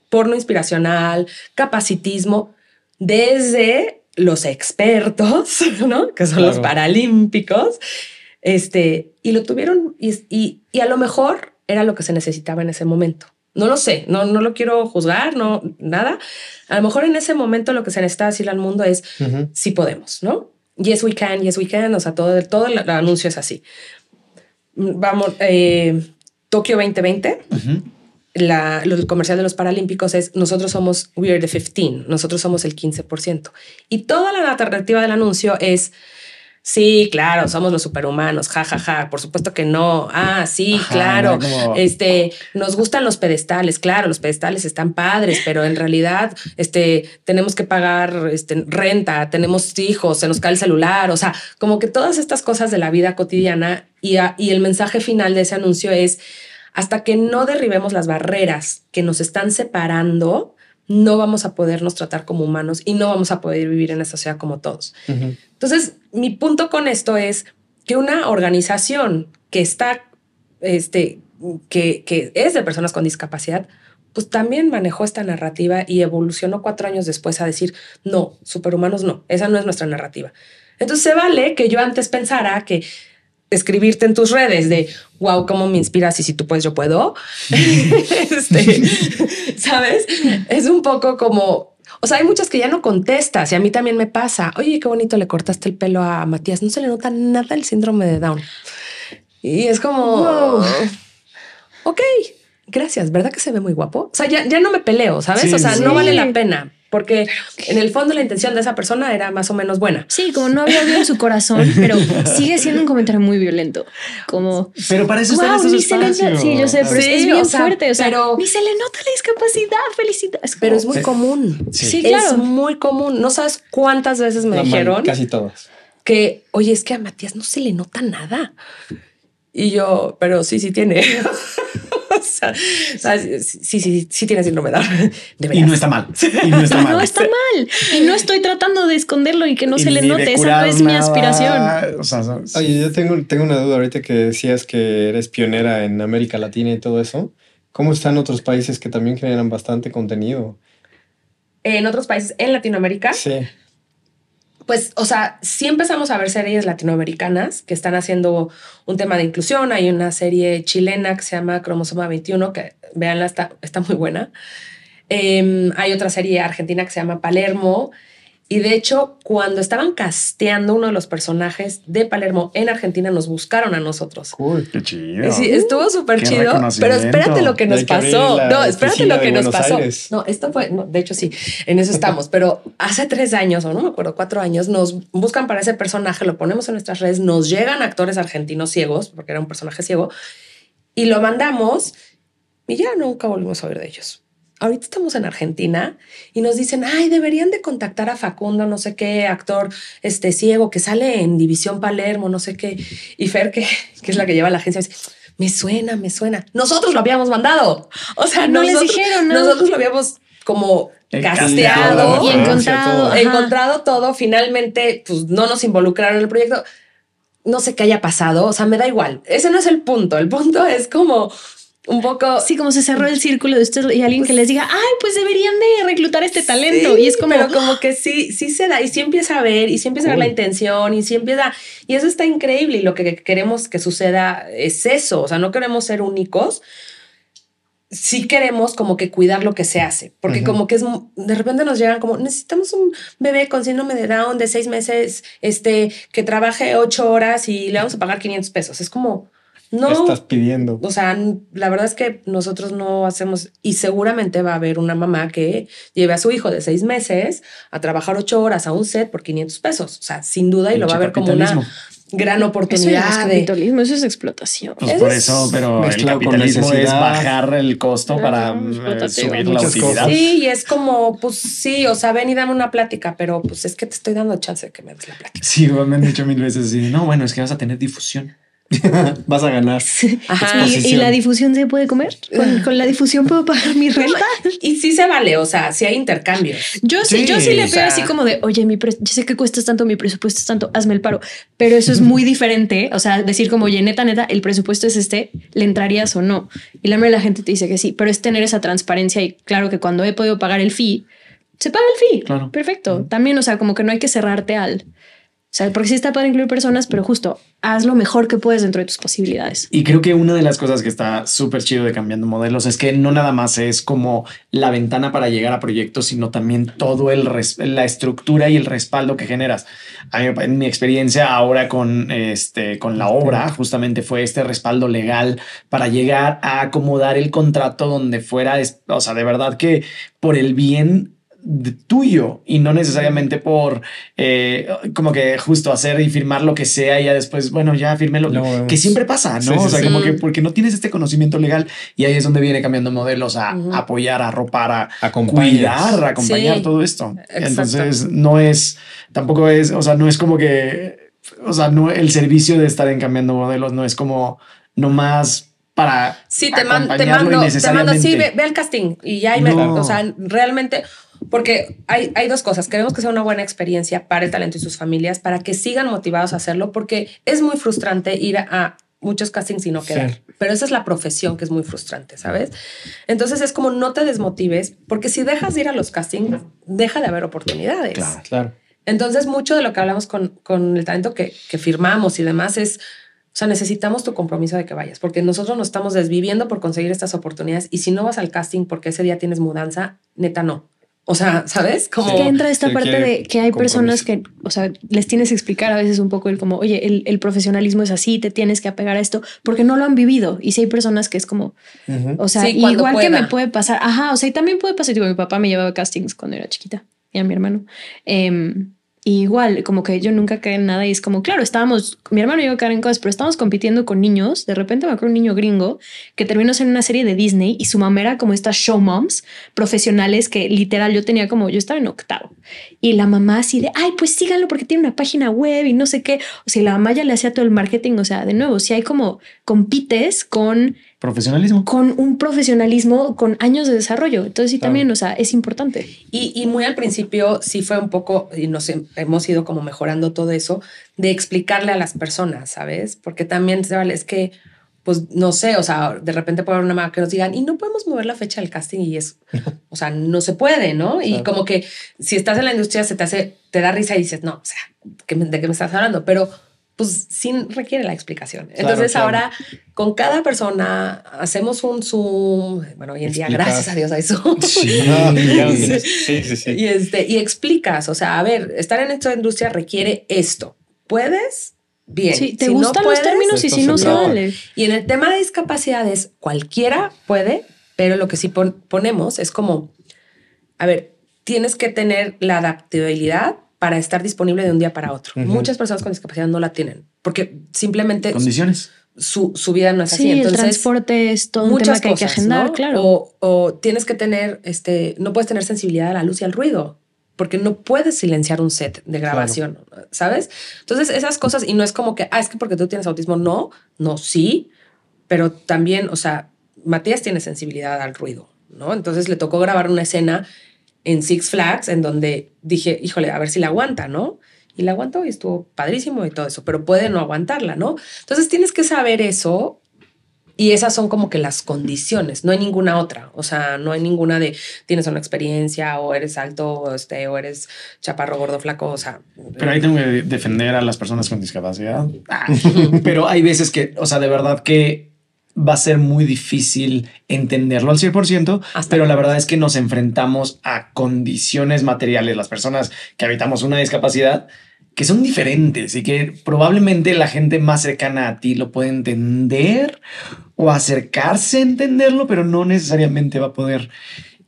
porno inspiracional, capacitismo, desde los expertos, ¿no? Que son los paralímpicos. Este, y lo tuvieron, y, y, y a lo mejor era lo que se necesitaba en ese momento. No lo sé, no, no lo quiero juzgar, no, nada. A lo mejor en ese momento lo que se necesita decirle al mundo es si podemos, ¿no? Yes, we can, yes, we can. O sea, todo, el- todo el, el anuncio es así. Vamos, eh, Tokio 2020. Ujú. La, lo del comercial de los Paralímpicos es nosotros somos, we are the 15, nosotros somos el 15%. Y toda la narrativa del anuncio es, sí, claro, somos los superhumanos, ja, ja, ja, por supuesto que no, ah, sí, Ajá, claro, este, nos gustan los pedestales, claro, los pedestales están padres, pero en realidad, este, tenemos que pagar, este, renta, tenemos hijos, se nos cae el celular, o sea, como que todas estas cosas de la vida cotidiana y, a- y el mensaje final de ese anuncio es, hasta que no derribemos las barreras que nos están separando, no vamos a podernos tratar como humanos y no vamos a poder vivir en esta sociedad como todos. Entonces, mi punto con esto es que una organización que está, este, que, que es de personas con discapacidad, pues también manejó esta narrativa y evolucionó cuatro años después a decir, no, superhumanos no, esa no es nuestra narrativa. Entonces se vale que yo antes pensara que escribirte en tus redes de wow, cómo me inspiras y si tú puedes, yo puedo. Este, ¿Sabes? Es un poco como, O sea, hay muchas que ya no contestas y a mí también me pasa. Oye, qué bonito le cortaste el pelo a Matías. No se le nota nada el síndrome de Down. Y es como, Wow. ok, gracias. ¿Verdad que se ve muy guapo? O sea, ya, ya no me peleo, ¿sabes? Sí, o sea, sí. no vale la pena porque en el fondo la intención de esa persona era más o menos buena. Sí, como no había odio en su corazón, pero sigue siendo un comentario muy violento. Como, Pero para eso están wow, ni se le nota. espacios. Sí, yo sé, pero es- Sí, es, bien o sea, fuerte. O sea, pero- ni se le nota la discapacidad. Felicidades. Pero es muy común. Sí. Sí, Es claro. muy común. No sabes cuántas veces me dijeron Casi todas. que, oye, es que a Matías no se le nota nada. Y yo, pero sí, sí tiene. o sea, o sea, sí, sí, sí tiene síndrome de Down. De Y no está mal. Y no está mal. No está mal. Y no estoy tratando de esconderlo y que no Y se le note. Esa no es mi aspiración. O sea, Oye, yo tengo, tengo una duda ahorita que decías que eres pionera en América Latina y todo eso. ¿Cómo están otros países que también generan bastante contenido? En otros países, en Latinoamérica, Sí. Pues, o sea, sí empezamos a ver series latinoamericanas que están haciendo un tema de inclusión. Hay una serie chilena que se llama Cromosoma 21, que véanla, está, está muy buena. Em, hay otra serie argentina que se llama Palermo. Y de hecho, cuando estaban casteando uno de los personajes de Palermo en Argentina, nos buscaron a nosotros. Cool. Qué chido. Sí, estuvo súper chido, pero espérate lo que nos pasó. No, espérate lo que nos pasó. Aires. No, esto fue, no, de hecho sí, en eso estamos, pero hace tres años, o no me acuerdo, cuatro años, nos buscan para ese personaje, lo ponemos en nuestras redes, nos llegan actores argentinos ciegos, porque era un personaje ciego, y lo mandamos y ya nunca volvimos a oír de ellos. Ahorita estamos en Argentina y nos dicen, ay, deberían de contactar a Facundo, no sé qué, actor este ciego que sale en División Palermo, no sé qué. Y Fer, que, que es la que lleva la agencia, dice, me suena, me suena. Nosotros lo habíamos mandado. O sea, No les nosotros, dijeron, ¿no? nosotros lo habíamos como casteado Y encontrado. todo. Encontrado todo, finalmente, pues no nos involucraron en el proyecto. No sé qué haya pasado, o sea, me da igual. Ese no es el punto. El punto es como un poco. Sí, como se cerró el círculo de ustedes y alguien que les diga, ay, pues deberían de reclutar este talento. Sí, y es como, pero como que sí, sí se da y sí empieza a ver y sí empieza a ver la intención y sí empieza y eso está increíble y lo que queremos que suceda es eso, o sea, no queremos ser únicos. Sí queremos como que cuidar lo que se hace, porque como que es de repente nos llegan como necesitamos un bebé con síndrome de Down de seis meses, este que trabaje ocho horas y le vamos a pagar 500 pesos. Es como no, ¿Qué estás pidiendo? o sea, la verdad es que nosotros no hacemos y seguramente va a haber una mamá que lleve a su hijo de seis meses a trabajar ocho horas a un set por 500 pesos. O sea, sin duda y lo va a ver como una gran eso ya no es oportunidad de... capitalismo, eso es explotación. Pues Eso por es eso, pero el capitalismo es bajar el costo para eh, subir la utilidad. Sí, y es como, pues sí, o sea, ven y dame una plática, pero pues es que te estoy dando chance de que me des la plática. Sí, me han dicho mil veces así, no, bueno, es que vas a tener difusión. Vas a ganar. Ajá. ¿Y, la difusión se puede comer? ¿Con, con la difusión puedo pagar mi renta? Y sí se vale, o sea, sí hay intercambios. Yo sí, Sí, yo sí le veo sea- así como de, oye, mi pre- yo sé que cuestas tanto, mi presupuesto es tanto, hazme el paro. Pero eso es muy diferente. O sea, decir como, oye, neta, neta, el presupuesto es este, ¿le entrarías o no? Y la mayoría de la gente te dice que sí, pero es tener esa transparencia y claro que cuando he podido pagar el fee, se paga el fee. Claro. Perfecto. También, o sea, como que no hay que cerrarte al... O sea, porque sí está para incluir personas, pero justo haz lo mejor que puedes dentro de tus posibilidades. Y creo que una de las cosas que está súper chido de cambiando modelos es que no nada más es como la ventana para llegar a proyectos, sino también todo el la estructura y el respaldo que generas. A mí, en mi experiencia ahora con este con la obra justamente fue este respaldo legal para llegar a acomodar el contrato donde fuera, es- o sea, de verdad que por el bien de- tuyo y no necesariamente por eh, como que justo hacer y firmar lo que sea y ya después, bueno, ya firmé lo que siempre pasa, ¿no? Sí, sí, o sea, sí. como que porque no tienes este conocimiento legal y ahí es donde viene cambiando modelos a apoyar, a arropar, a Acompañas. cuidar, a acompañar Sí, todo esto. exacto. Entonces, no es, tampoco es, o sea, no es como que, o sea, no, el servicio de estar en cambiando modelos no es como nomás para Sí, te, man- te mando, te mando, sí, ve, ve al casting y ya ahí me, No. o sea, realmente, porque hay, hay dos cosas. Queremos que sea una buena experiencia para el talento y sus familias, para que sigan motivados a hacerlo, porque es muy frustrante ir a, muchos castings y no quedar. Sí. Pero esa es la profesión que es muy frustrante, ¿sabes? Entonces es como no te desmotives, porque si dejas de ir a los castings, deja de haber oportunidades. Claro. Claro. Entonces, mucho de lo que hablamos con, con el talento que, que firmamos y demás es, o sea, necesitamos tu compromiso de que vayas, porque nosotros nos estamos desviviendo por conseguir estas oportunidades y si no vas al casting porque ese día tienes mudanza, neta no. O sea, ¿sabes? Como que entra esta parte de que hay personas que, o sea, les tienes que explicar a veces un poco el como, oye, el, profesionalismo es así, te tienes que apegar a esto, porque no lo han vivido. Y si hay personas que es como, o sea, igual que me puede pasar, ajá, o sea, y también puede pasar, digo, mi papá me llevaba castings cuando era chiquita y a mi hermano. Eh, igual, como que yo nunca caí en nada y es como, claro, estábamos, mi hermano y yo caer en cosas, pero estábamos compitiendo con niños. De repente me acuerdo un niño gringo que terminó en una serie de Disney y su mamá era como estas show moms profesionales que literal yo tenía como, yo estaba en octavo y la mamá así de, ay, pues síganlo porque tiene una página web y no sé qué. O sea, la mamá ya le hacía todo el marketing. O sea, de nuevo, si hay como compites con Profesionalismo. Con un profesionalismo con años de desarrollo. Entonces sí también, o sea, es importante. Y, y, muy al principio sí fue un poco, y nos hemos ido como mejorando todo eso, de explicarle a las personas, ¿sabes? Porque también, vale, es que, pues no sé, o sea, de repente puede haber una mamá que nos digan, y no podemos mover la fecha del casting y es, o sea, no se puede, ¿no? Y como que si estás en la industria se te hace, te da risa y dices, no, o sea, ¿de qué me estás hablando? Pero pues sí requiere la explixión. Entonces ahora con cada persona hacemos un Zoom, bueno, hoy en día gracias a Dios hay Zoom. Sí, sí, sí, sí, Y, este, y explicas, o sea, a ver, estar en esta industria requiere esto. ¿Puedes? Bien. Sí, te gustan los términos y si no, se vale. Y en el tema de discapacidades, cualquiera puede, pero lo que sí ponemos es como, a ver, tienes que tener la adaptabilidad para estar disponible de un día para otro. Muchas personas con discapacidad no la tienen porque simplemente... Condiciones. Su, su vida no es así. Sí, el transporte es todo un tema que hay que agendar, claro. O, o, tienes que tener, este, no puedes tener sensibilidad a la luz y al ruido porque no puedes silenciar un set de grabación, ¿sabes? Entonces esas cosas, y no es como que, ah, es que porque tú tienes autismo, no, no, sí, pero también, o sea, Matías tiene sensibilidad al ruido, ¿no? Entonces le tocó grabar una escena en Six Flags, en donde dije, híjole, a ver si la aguanta, ¿no? Y la aguantó y estuvo padrísimo y todo eso, pero puede no aguantarla, ¿no? Entonces tienes que saber eso y esas son como que las condiciones, no hay ninguna otra, o sea, no hay ninguna de tienes una experiencia o eres alto o, este, o eres chaparro, gordo, flaco, o sea. Pero ahí tengo que defender a las personas con discapacidad. Ah. pero hay veces que, o sea, de verdad que va a ser muy difícil entenderlo al 100%, pero la verdad es que nos enfrentamos a condiciones materiales, las personas que habitamos una discapacidad, que son diferentes y que probablemente la gente más cercana a ti lo puede entender o acercarse a entenderlo, pero no necesariamente va a poder.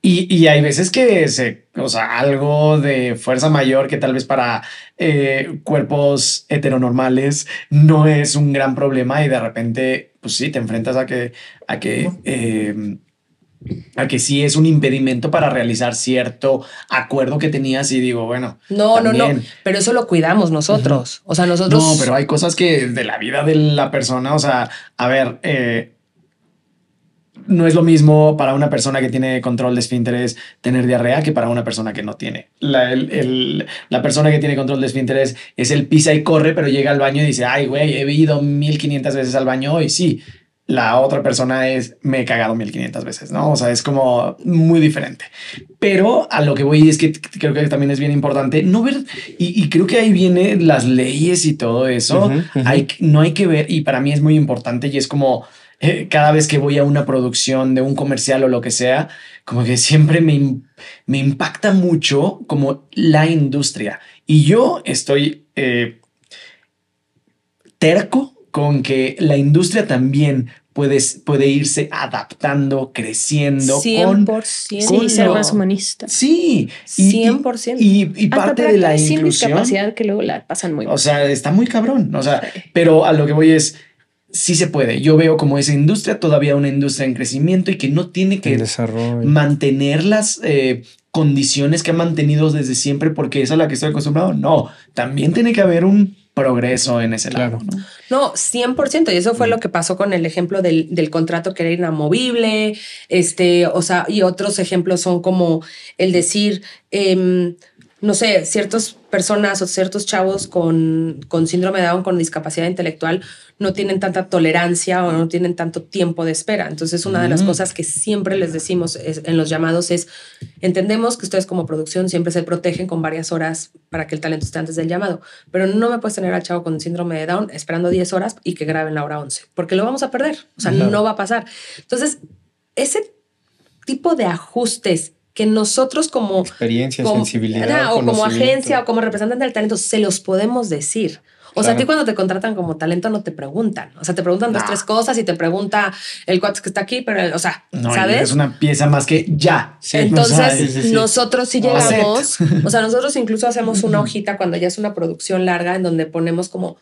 Y, hay veces que se, o sea, algo de fuerza mayor que tal vez para eh, cuerpos heteronormales no es un gran problema y de repente, pues sí, te enfrentas a que, a que, em, a que sí es un impedimento para realizar cierto acuerdo que tenías y digo, bueno. No, no, no, pero eso lo cuidamos nosotros. O sea, nosotros. No, pero hay cosas que de la vida de la persona, o sea, a ver, eh, no es lo mismo para una persona que tiene control de esfínteres tener diarrea que para una persona que no tiene. La, la persona que tiene control de esfínteres es el pisa y corre, pero llega al baño y dice, ay, güey, he ido 1500 veces al baño hoy. Sí, la otra persona es, me he cagado 1500 veces, ¿no? O sea, es como muy diferente. Pero a lo que voy es que creo que también es bien importante no ver, y, creo que ahí vienen las leyes y todo eso. Hay, no hay que ver, y para mí es muy importante y es como eh, cada vez que voy a una producción de un comercial o lo que sea, como que siempre me, me impacta mucho como la industria. Y yo estoy eh, terco con que la industria también puede, puede irse adaptando, creciendo. 100%. Con, sí, ser más humanista. Sí. 100%. Y, y, parte de la inclusión. discapacidad que luego la pasan muy O sea, está muy cabrón. O sea, pero a lo que voy es sí se puede. Yo veo como esa industria todavía una industria en crecimiento y que no tiene que mantener las eh, condiciones que ha mantenido desde siempre porque es a la que estoy acostumbrado. No, también tiene que haber un progreso en ese lado. ¿no? 100%. Y eso fue lo que pasó con el ejemplo del, contrato que era inamovible. Este, o sea, y otros ejemplos son como el decir, em, no sé, ciertas personas o ciertos chavos con, con síndrome de Down, con discapacidad intelectual, no tienen tanta tolerancia o no tienen tanto tiempo de espera. Entonces, una de las cosas que siempre les decimos en los llamados es, entendemos que ustedes como producción siempre se protegen con varias horas para que el talento esté antes del llamado, pero no me puedes tener al chavo con síndrome de Down esperando 10 horas y que graben la hora 11, porque lo vamos a perder, o sea, no va a pasar. Entonces, ese tipo de ajustes que nosotros como experiencia, como, sensibilidad, o como agencia o como representante del talento se los podemos decir. O sea, a ti cuando te contratan como talento no te preguntan. O sea, te preguntan dos, tres cosas y te pregunta el cuate que está aquí, pero, o sea, ¿sabes? Es una pieza más que ya. Entonces, nosotros sí llegamos, o sea, nosotros incluso hacemos una hojita cuando ya es una producción larga en donde ponemos como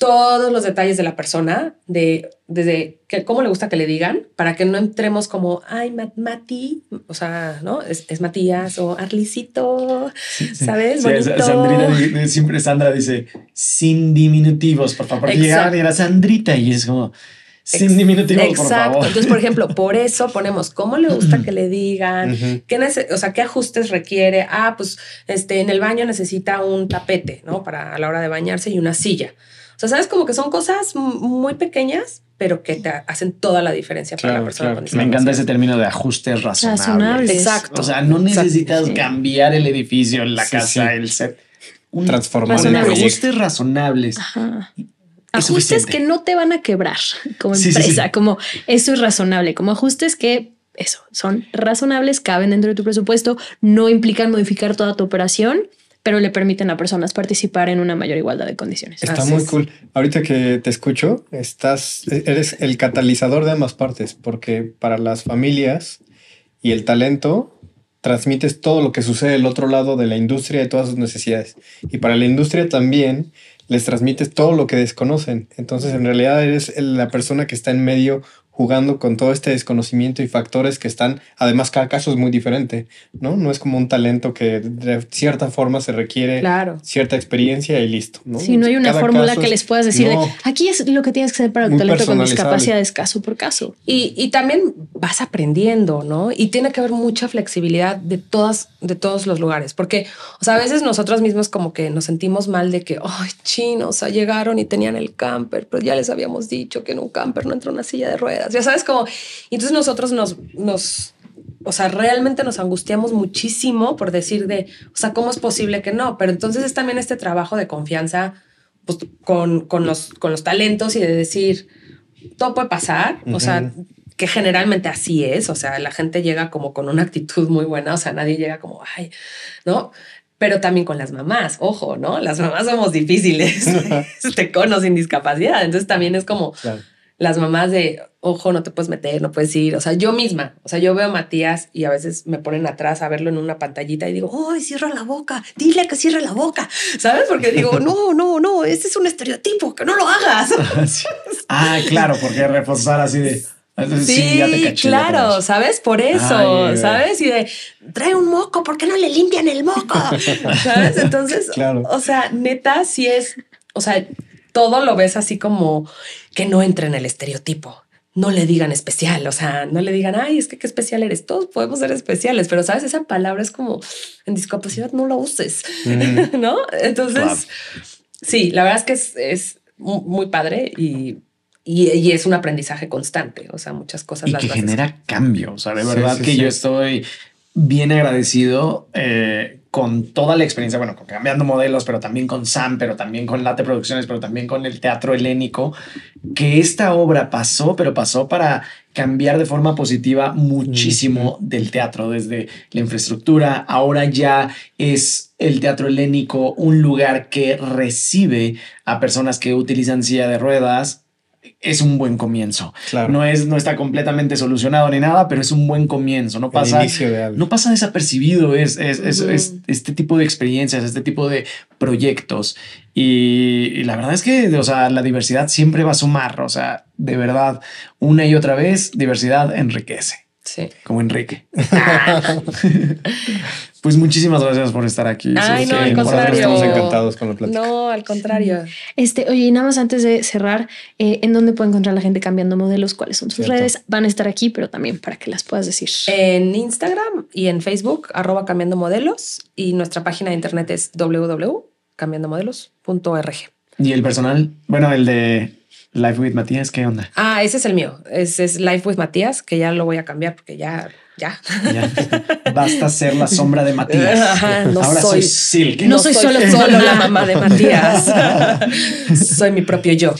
todos los detalles de la persona, de desde que, cómo le gusta que le digan, para que no entremos como, ay, Mati, o sea, ¿no? Es, Matías o Arlicito, ¿sabes? Sandrita, siempre Sandra dice, sin diminutivos, por favor, porque era Sandrita y es como... Sin diminutivos, Exacto. por favor. Entonces, por ejemplo, por eso ponemos cómo le gusta que le digan, qué o sea, qué ajustes requiere. Ah, pues este, en el baño necesita un tapete, ¿no? Para a la hora de bañarse y una silla. O sea, sabes como que son cosas muy pequeñas, pero que te hacen toda la diferencia para la persona con Me encanta ese término de ajustes razonables. Exacto. O sea, no necesitas cambiar el edificio, la casa, el set. Transformar ajustes razonables. Ajustes que no te van a quebrar como empresa, como eso es razonable, como ajustes que eso son razonables, caben dentro de tu presupuesto, no implican modificar toda tu operación pero le permiten a personas participar en una mayor igualdad de condiciones. Está muy cool. Ahorita que te escucho, estás, eres el catalizador de ambas partes, porque para las familias y el talento transmites todo lo que sucede del otro lado de la industria y todas sus necesidades. Y para la industria también les transmites todo lo que desconocen. Entonces, en realidad eres la persona que está en medio jugando con todo este desconocimiento y factores que están, además cada caso es muy diferente, ¿no? No es como un talento que de cierta forma se requiere cierta experiencia y listo, ¿no? Sí, no hay una fórmula que les puedas decir, aquí es lo que tienes que hacer para el talento con discapacidades caso por caso. Y, y, también vas aprendiendo, ¿no? Y tiene que haber mucha flexibilidad de todas, de todos los lugares, porque, o sea, a veces nosotros mismos como que nos sentimos mal de que, ay, chinos, o sea, llegaron y tenían el camper, pero ya les habíamos dicho que en un camper no entra una silla de ruedas ya sabes cómo. Y entonces nosotros nos, nos, o sea, realmente nos angustiamos muchísimo por decir de, o sea, ¿cómo es posible que no? Pero entonces es también este trabajo de confianza pues, con, con, los, con los talentos y de decir, todo puede pasar, o sea, que generalmente así es, o sea, la gente llega como con una actitud muy buena, o sea, nadie llega como, ay, ¿no? Pero también con las mamás, ojo, ¿no? Las mamás somos difíciles, te cono sin discapacidad, entonces también es como las mamás de, ojo, no te puedes meter, no puedes ir. O sea, yo misma, o sea, yo veo a Matías y a veces me ponen atrás a verlo en una pantallita y digo, ¡ay, cierra la boca! Dile que cierre la boca. ¿Sabes? Porque digo, no, no, no, ese es un estereotipo, que no lo hagas. ah, claro, porque reforzar así de. Sí, claro, ¿sabes? Por eso, ¿sabes? Y de, trae un moco, ¿por qué no le limpian el moco? ¿Sabes? Entonces, claro. o sea, neta, sí es, o sea, todo lo ves así como que no entra en el estereotipo. No le digan especial, o sea, no le digan, ay, es que qué especial eres. Todos podemos ser especiales, pero sabes, esa palabra es como en discapacidad no la uses, ¿no? Entonces, sí, la verdad es que es, es muy padre y, y, es un aprendizaje constante. O sea, muchas cosas y que genera cambio. O sea, de verdad que yo estoy bien agradecido eh, con toda la experiencia, bueno, con cambiando modelos, pero también con Sam, pero también con Late Producciones, pero también con el teatro helénico, que esta obra pasó, pero pasó para cambiar de forma positiva muchísimo del teatro, desde la infraestructura, ahora ya es el teatro helénico un lugar que recibe a personas que utilizan silla de ruedas, es un buen comienzo. No, es, no está completamente solucionado ni nada, pero es un buen comienzo. No pasa, no pasa desapercibido. Es, es, este tipo de experiencias, este tipo de proyectos. Y, la verdad es que, o sea, la diversidad siempre va a sumar. O sea, de verdad, una y otra vez, diversidad enriquece. Sí. Como Enrique. Pues muchísimas gracias por estar aquí. Ay, no, al contrario. Estamos encantados con la plática. No, al contrario. Este, oye, y nada más antes de cerrar, eh, ¿en dónde puede encontrar la gente cambiando modelos? ¿Cuáles son sus redes? Van a estar aquí, pero también para que las puedas decir. En Instagram y en Facebook, arroba cambiando modelos. Y nuestra página de internet es www.cambiandomodelos.org. ¿Y el personal? Bueno, el de Life with Matías, ¿qué onda? Ah, ese es el mío. Ese es Life with Matías, que ya lo voy a cambiar porque ya ya. Basta ser la sombra de Matías. no Ahora soy, Silk. No, soy, solo, la mamá de Matías. soy mi propio yo.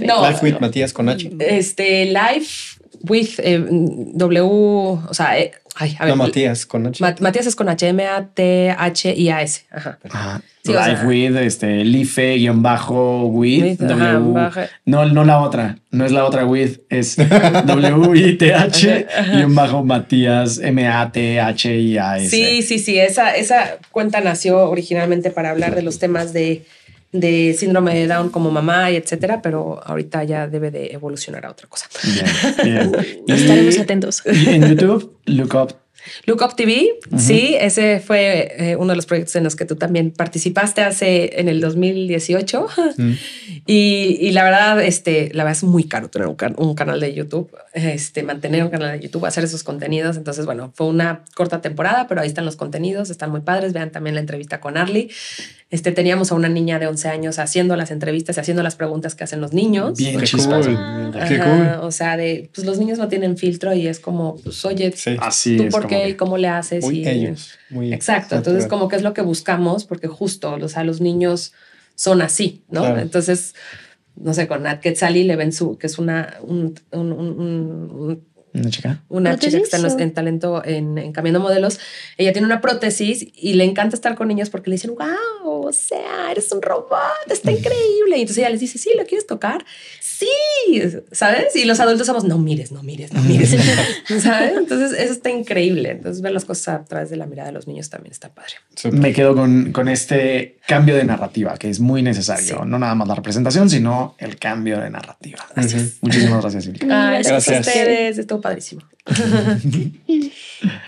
Life with Matías con H. Este, Life with eh, W, o sea, eh, Ay, a ver. No, Matías con H. Matías es con H, M, A, T, H y A, S. Ajá. Ajá. Life with, este, Life, guion bajo, with, w, no, no la otra, no es la otra with, es W-I-T-H, guion bajo Matías, M-A-T-H-I-A-S. Sí, sí, sí, esa, esa cuenta nació originalmente para hablar de los temas de, de síndrome de Down como mamá y etcétera, pero ahorita ya debe de evolucionar a otra cosa. Bien, Estaremos atentos. en YouTube, look up Look Up TV, sí, ese fue eh, uno de los proyectos en los que tú también participaste hace en el 2018. y, la verdad, este, la verdad es muy caro tener un, canal de YouTube, este, mantener un canal de YouTube, hacer esos contenidos. Entonces, bueno, fue una corta temporada, pero ahí están los contenidos, están muy padres. Vean también la entrevista con Arlie. Este, teníamos a una niña de 11 años haciendo las entrevistas y haciendo las preguntas que hacen los niños. Bien chistoso. Qué cool. O sea, de, pues los niños no tienen filtro y es como, pues oye, Así ¿tú por qué y cómo le haces? Muy y, ellos. Muy exacto. Entonces, como que es lo que buscamos, porque justo, o sea, los niños son así, ¿no? Entonces, no sé, con Nat Quetzali le ven su, que es una, un, un, un una chica. Una chica que está en, talento en, Cambiando Modelos. Ella tiene una prótesis y le encanta estar con niños porque le dicen, wow, o sea, eres un robot, está increíble. Y entonces ella les dice, sí, ¿lo quieres tocar? Sí, ¿sabes? Y los adultos somos, no mires, no mires, no mires. ¿Sabes? Entonces eso está increíble. Entonces ver las cosas a través de la mirada de los niños también está padre. Me quedo con, con este cambio de narrativa que es muy necesario. No nada más la representación, sino el cambio de narrativa. Muchísimas gracias, Silvia. gracias. a ustedes padrísimo.